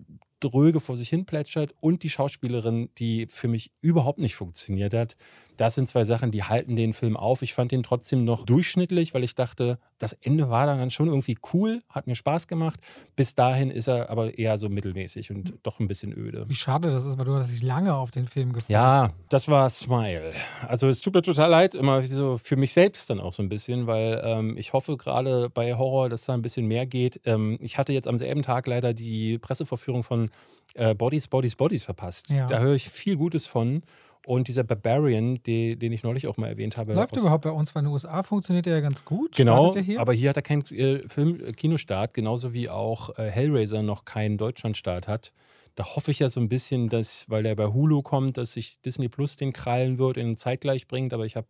dröge vor sich hin plätschert und die Schauspielerin, die für mich überhaupt nicht funktioniert hat, das sind zwei Sachen, die halten den Film auf. Ich fand ihn trotzdem noch durchschnittlich, weil ich dachte, das Ende war dann schon irgendwie cool, hat mir Spaß gemacht. Bis dahin ist er aber eher so mittelmäßig und doch ein bisschen öde. Wie schade das ist, weil du hast dich lange auf den Film gefreut. Ja, das war Smile. Also es tut mir total leid, immer so für mich selbst dann auch so ein bisschen, weil ähm, ich hoffe gerade bei Horror, dass da ein bisschen mehr geht. Ähm, ich hatte jetzt am selben Tag leider die Pressevorführung von äh, Bodies, Bodies, Bodies verpasst. Ja. Da höre ich viel Gutes von. Und dieser Barbarian, die, den ich neulich auch mal erwähnt habe. Läuft überhaupt bei uns, weil in den USA funktioniert der ja ganz gut. Genau, hier? aber hier hat er keinen äh, Film-Kinostart, äh, genauso wie auch äh, Hellraiser noch keinen Deutschlandstart hat. Da hoffe ich ja so ein bisschen, dass, weil der bei Hulu kommt, dass sich Disney Plus den krallen wird, in Zeitgleich bringt. Aber ich habe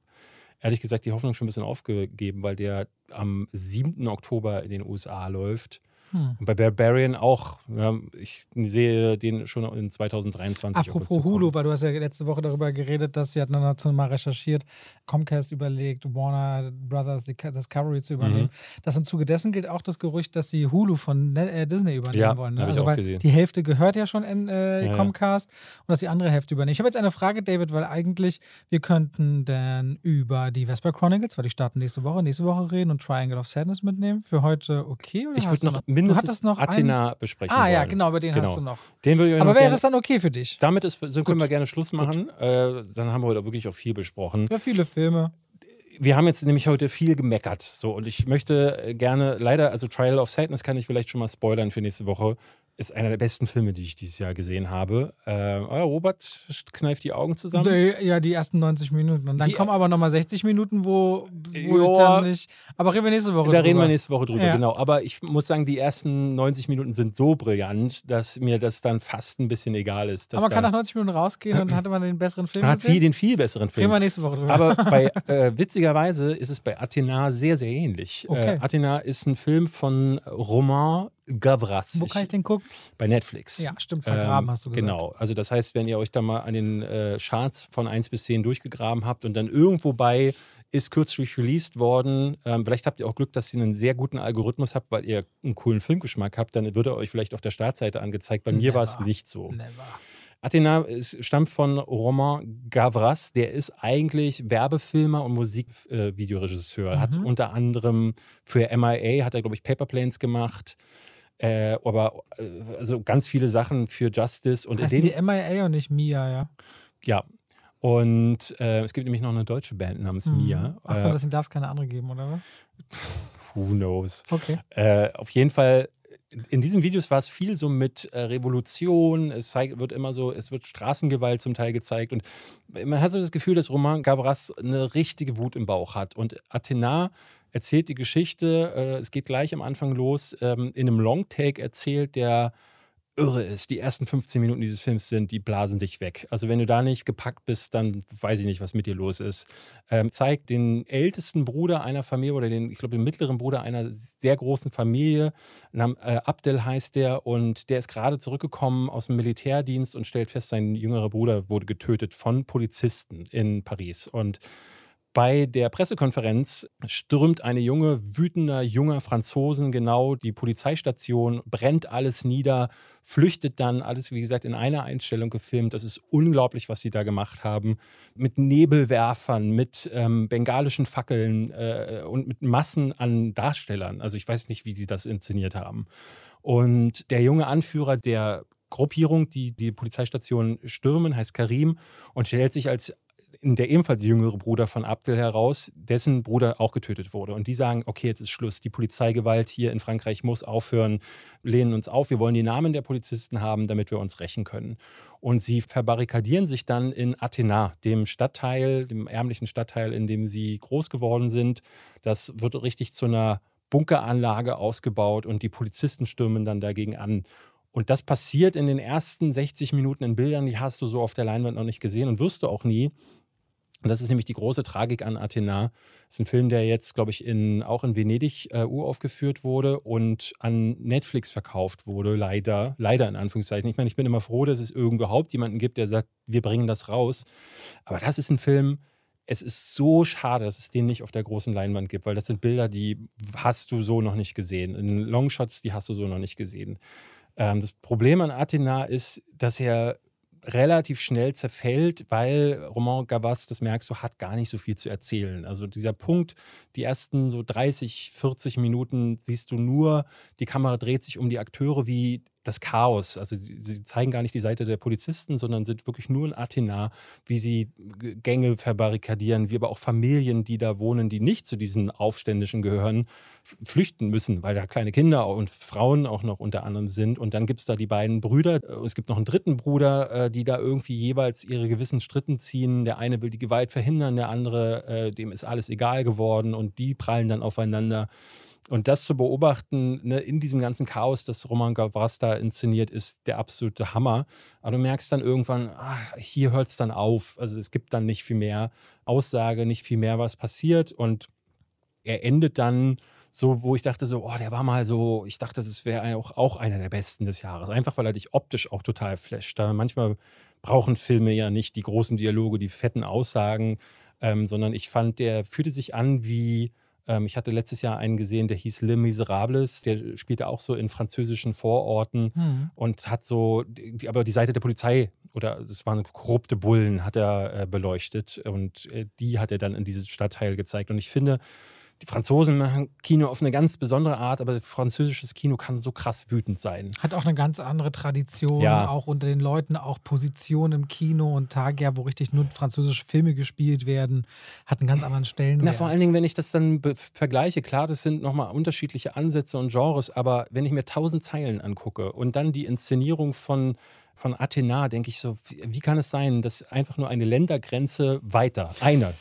ehrlich gesagt die Hoffnung schon ein bisschen aufgegeben, weil der am 7. Oktober in den USA läuft. Hm. Und bei Barbarian auch. Ja, ich sehe den schon in 2023. Apropos Hulu, weil du hast ja letzte Woche darüber geredet, dass sie hatten dazu mal recherchiert. Comcast überlegt, Warner Brothers Discovery zu übernehmen. Mhm. Das im Zuge dessen gilt auch das Gerücht, dass sie Hulu von äh, Disney übernehmen ja, wollen. Ne? Also weil gesehen. die Hälfte gehört ja schon in äh, ja, Comcast und dass die andere Hälfte übernehmen. Ich habe jetzt eine Frage, David, weil eigentlich wir könnten dann über die Vesper Chronicles, weil die starten nächste Woche, nächste Woche reden und Triangle of Sadness mitnehmen. Für heute okay? Oder ich würde noch mindestens noch Athena einen? besprechen. Ah ja, genau, über den genau. hast du noch. Den würde ich Aber wäre das dann okay für dich? Damit ist, so können wir gerne Schluss machen. Äh, dann haben wir heute wirklich auch viel besprochen. Ja, viele Filme wir haben jetzt nämlich heute viel gemeckert. So, und ich möchte gerne, leider, also Trial of Sadness kann ich vielleicht schon mal spoilern für nächste Woche ist einer der besten Filme, die ich dieses Jahr gesehen habe. Äh, Robert kneift die Augen zusammen. Ja, die ersten 90 Minuten. Und dann die, kommen aber nochmal 60 Minuten, wo, wo ich dann nicht. Aber reden wir nächste Woche da drüber. Da reden wir nächste Woche drüber, ja. genau. Aber ich muss sagen, die ersten 90 Minuten sind so brillant, dass mir das dann fast ein bisschen egal ist. Aber man kann nach 90 Minuten rausgehen und dann hatte man den besseren Film. Hat viel, den viel besseren Film. Reden wir nächste Woche drüber. Aber bei, äh, witzigerweise ist es bei Athena sehr, sehr ähnlich. Okay. Äh, Athena ist ein Film von Roman Gavras. Wo kann ich den gucken? Bei Netflix. Ja, stimmt, vergraben ähm, hast du gesagt. Genau. Also das heißt, wenn ihr euch da mal an den äh, Charts von 1 bis 10 durchgegraben habt und dann irgendwo bei ist kürzlich released worden. Ähm, vielleicht habt ihr auch Glück, dass ihr einen sehr guten Algorithmus habt, weil ihr einen coolen Filmgeschmack habt. Dann wird er euch vielleicht auf der Startseite angezeigt. Bei Never. mir war es nicht so. Never. Athena stammt von Roman Gavras, der ist eigentlich Werbefilmer und Musikvideoregisseur. Äh, mhm. Hat unter anderem für MIA, hat er, glaube ich, Paper Planes gemacht. Äh, aber äh, also ganz viele Sachen für Justice. Und heißt in die MIA und nicht Mia, ja? Ja. Und äh, es gibt nämlich noch eine deutsche Band namens mhm. Mia. Achso, äh, deswegen darf es keine andere geben, oder? Who knows? Okay. Äh, auf jeden Fall in diesen Videos war es viel so mit äh, Revolution, es zeig, wird immer so, es wird Straßengewalt zum Teil gezeigt und man hat so das Gefühl, dass Roman Gavras eine richtige Wut im Bauch hat und Athena erzählt die Geschichte, äh, es geht gleich am Anfang los, ähm, in einem Longtake erzählt, der irre ist. Die ersten 15 Minuten dieses Films sind, die blasen dich weg. Also wenn du da nicht gepackt bist, dann weiß ich nicht, was mit dir los ist. Ähm, zeigt den ältesten Bruder einer Familie oder den, ich glaube, den mittleren Bruder einer sehr großen Familie. Nam, äh, Abdel heißt der und der ist gerade zurückgekommen aus dem Militärdienst und stellt fest, sein jüngerer Bruder wurde getötet von Polizisten in Paris. Und bei der Pressekonferenz stürmt eine junge, wütender, junger Franzosen genau die Polizeistation, brennt alles nieder, flüchtet dann, alles wie gesagt in einer Einstellung gefilmt. Das ist unglaublich, was sie da gemacht haben. Mit Nebelwerfern, mit ähm, bengalischen Fackeln äh, und mit Massen an Darstellern. Also ich weiß nicht, wie sie das inszeniert haben. Und der junge Anführer der Gruppierung, die die Polizeistation stürmen, heißt Karim und stellt sich als der ebenfalls jüngere Bruder von Abdel heraus, dessen Bruder auch getötet wurde. Und die sagen, okay, jetzt ist Schluss. Die Polizeigewalt hier in Frankreich muss aufhören, lehnen uns auf. Wir wollen die Namen der Polizisten haben, damit wir uns rächen können. Und sie verbarrikadieren sich dann in Athena, dem Stadtteil, dem ärmlichen Stadtteil, in dem sie groß geworden sind. Das wird richtig zu einer Bunkeranlage ausgebaut und die Polizisten stürmen dann dagegen an. Und das passiert in den ersten 60 Minuten in Bildern, die hast du so auf der Leinwand noch nicht gesehen und wirst du auch nie. Und das ist nämlich die große Tragik an Athena. Das ist ein Film, der jetzt, glaube ich, in, auch in Venedig äh, uraufgeführt wurde und an Netflix verkauft wurde, leider. Leider in Anführungszeichen. Ich meine, ich bin immer froh, dass es überhaupt jemanden gibt, der sagt, wir bringen das raus. Aber das ist ein Film, es ist so schade, dass es den nicht auf der großen Leinwand gibt, weil das sind Bilder, die hast du so noch nicht gesehen. In Longshots, die hast du so noch nicht gesehen. Ähm, das Problem an Athena ist, dass er relativ schnell zerfällt, weil Roman Gavas, das merkst du, hat gar nicht so viel zu erzählen. Also dieser Punkt, die ersten so 30, 40 Minuten siehst du nur, die Kamera dreht sich um die Akteure wie das Chaos. Also sie zeigen gar nicht die Seite der Polizisten, sondern sind wirklich nur in Athena, wie sie Gänge verbarrikadieren, wie aber auch Familien, die da wohnen, die nicht zu diesen Aufständischen gehören, flüchten müssen, weil da kleine Kinder und Frauen auch noch unter anderem sind. Und dann gibt es da die beiden Brüder. Es gibt noch einen dritten Bruder, äh, die da irgendwie jeweils ihre gewissen Stritten ziehen. Der eine will die Gewalt verhindern, der andere, äh, dem ist alles egal geworden und die prallen dann aufeinander. Und das zu beobachten ne, in diesem ganzen Chaos, das Roman Gavras da inszeniert, ist der absolute Hammer. Aber du merkst dann irgendwann, ach, hier hört es dann auf. Also es gibt dann nicht viel mehr Aussage, nicht viel mehr, was passiert. Und er endet dann so, wo ich dachte so, oh, der war mal so, ich dachte, das wäre auch, auch einer der besten des Jahres. Einfach, weil er dich optisch auch total flasht. Manchmal brauchen Filme ja nicht die großen Dialoge, die fetten Aussagen, ähm, sondern ich fand, der fühlte sich an wie ähm, ich hatte letztes Jahr einen gesehen, der hieß Le Miserables. Der spielte auch so in französischen Vororten mhm. und hat so, die, aber die Seite der Polizei oder es waren korrupte Bullen, hat er äh, beleuchtet und äh, die hat er dann in diesem Stadtteil gezeigt. Und ich finde, die Franzosen machen Kino auf eine ganz besondere Art, aber französisches Kino kann so krass wütend sein. Hat auch eine ganz andere Tradition, ja. auch unter den Leuten, auch Position im Kino und Tage, wo richtig nur französische Filme gespielt werden, hat einen ganz anderen Stellenwert. Na, vor allen Dingen, wenn ich das dann vergleiche, klar, das sind nochmal unterschiedliche Ansätze und Genres, aber wenn ich mir tausend Zeilen angucke und dann die Inszenierung von von Athena denke ich so, wie kann es sein, dass einfach nur eine Ländergrenze weiter, eine,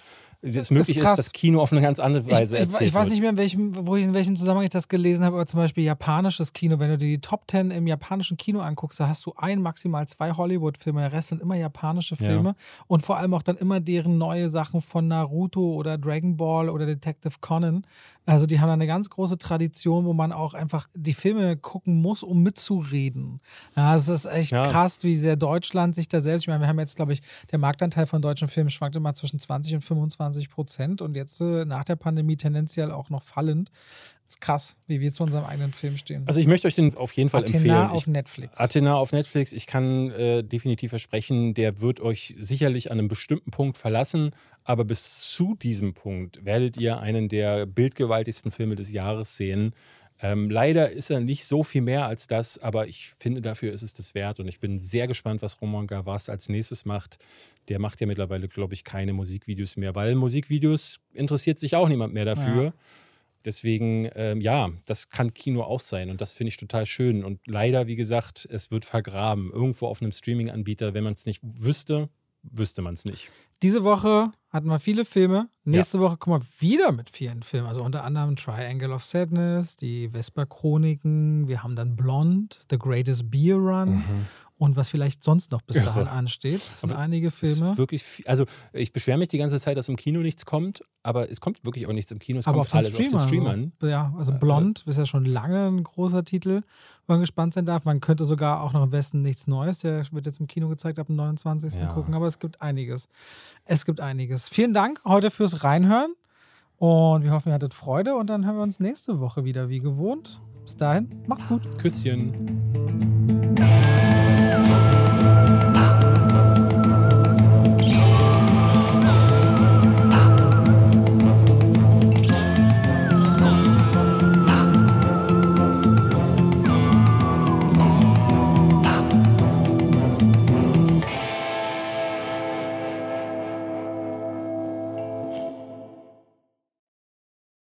es möglich ist, ist, dass Kino auf eine ganz andere Weise ich, erzählt Ich, ich weiß nicht mehr, in welchem, wo ich, in welchem Zusammenhang ich das gelesen habe, aber zum Beispiel japanisches Kino. Wenn du dir die Top Ten im japanischen Kino anguckst, da hast du ein, maximal zwei Hollywood-Filme. Der Rest sind immer japanische Filme ja. und vor allem auch dann immer deren neue Sachen von Naruto oder Dragon Ball oder Detective Conan. Also die haben da eine ganz große Tradition, wo man auch einfach die Filme gucken muss, um mitzureden. Ja, es ist echt ja. krass, wie sehr Deutschland sich da selbst, ich meine, wir haben jetzt, glaube ich, der Marktanteil von deutschen Filmen schwankt immer zwischen 20 und 25 Prozent und jetzt äh, nach der Pandemie tendenziell auch noch fallend. Das ist krass, wie wir zu unserem eigenen Film stehen. Also ich möchte euch den auf jeden Fall Athena empfehlen. auf ich, Netflix. Athena auf Netflix. Ich kann äh, definitiv versprechen, der wird euch sicherlich an einem bestimmten Punkt verlassen, aber bis zu diesem Punkt werdet ihr einen der bildgewaltigsten Filme des Jahres sehen. Ähm, leider ist er nicht so viel mehr als das, aber ich finde, dafür ist es das wert und ich bin sehr gespannt, was Roman Gavas als nächstes macht. Der macht ja mittlerweile, glaube ich, keine Musikvideos mehr, weil Musikvideos interessiert sich auch niemand mehr dafür. Ja. Deswegen, ähm, ja, das kann Kino auch sein und das finde ich total schön. Und leider, wie gesagt, es wird vergraben. Irgendwo auf einem Streaming-Anbieter, wenn man es nicht wüsste, wüsste man es nicht. Diese Woche hatten wir viele Filme. Nächste ja. Woche kommen wir wieder mit vielen Filmen. Also unter anderem Triangle of Sadness, die Vesper-Chroniken. Wir haben dann Blonde, The Greatest Beer Run. Mhm und was vielleicht sonst noch bis dahin ansteht. Das sind aber einige Filme. wirklich viel, also ich beschwere mich die ganze Zeit, dass im Kino nichts kommt, aber es kommt wirklich auch nichts im Kino. Es aber kommt auf alles Streamer, auf den Streamern. Also, ja, also äh, Blond ist ja schon lange ein großer Titel, wo man gespannt sein darf. Man könnte sogar auch noch im Westen nichts Neues, der wird jetzt im Kino gezeigt ab dem 29. Ja. gucken, aber es gibt einiges. Es gibt einiges. Vielen Dank heute fürs Reinhören und wir hoffen, ihr hattet Freude und dann hören wir uns nächste Woche wieder wie gewohnt. Bis dahin, macht's gut. Küsschen.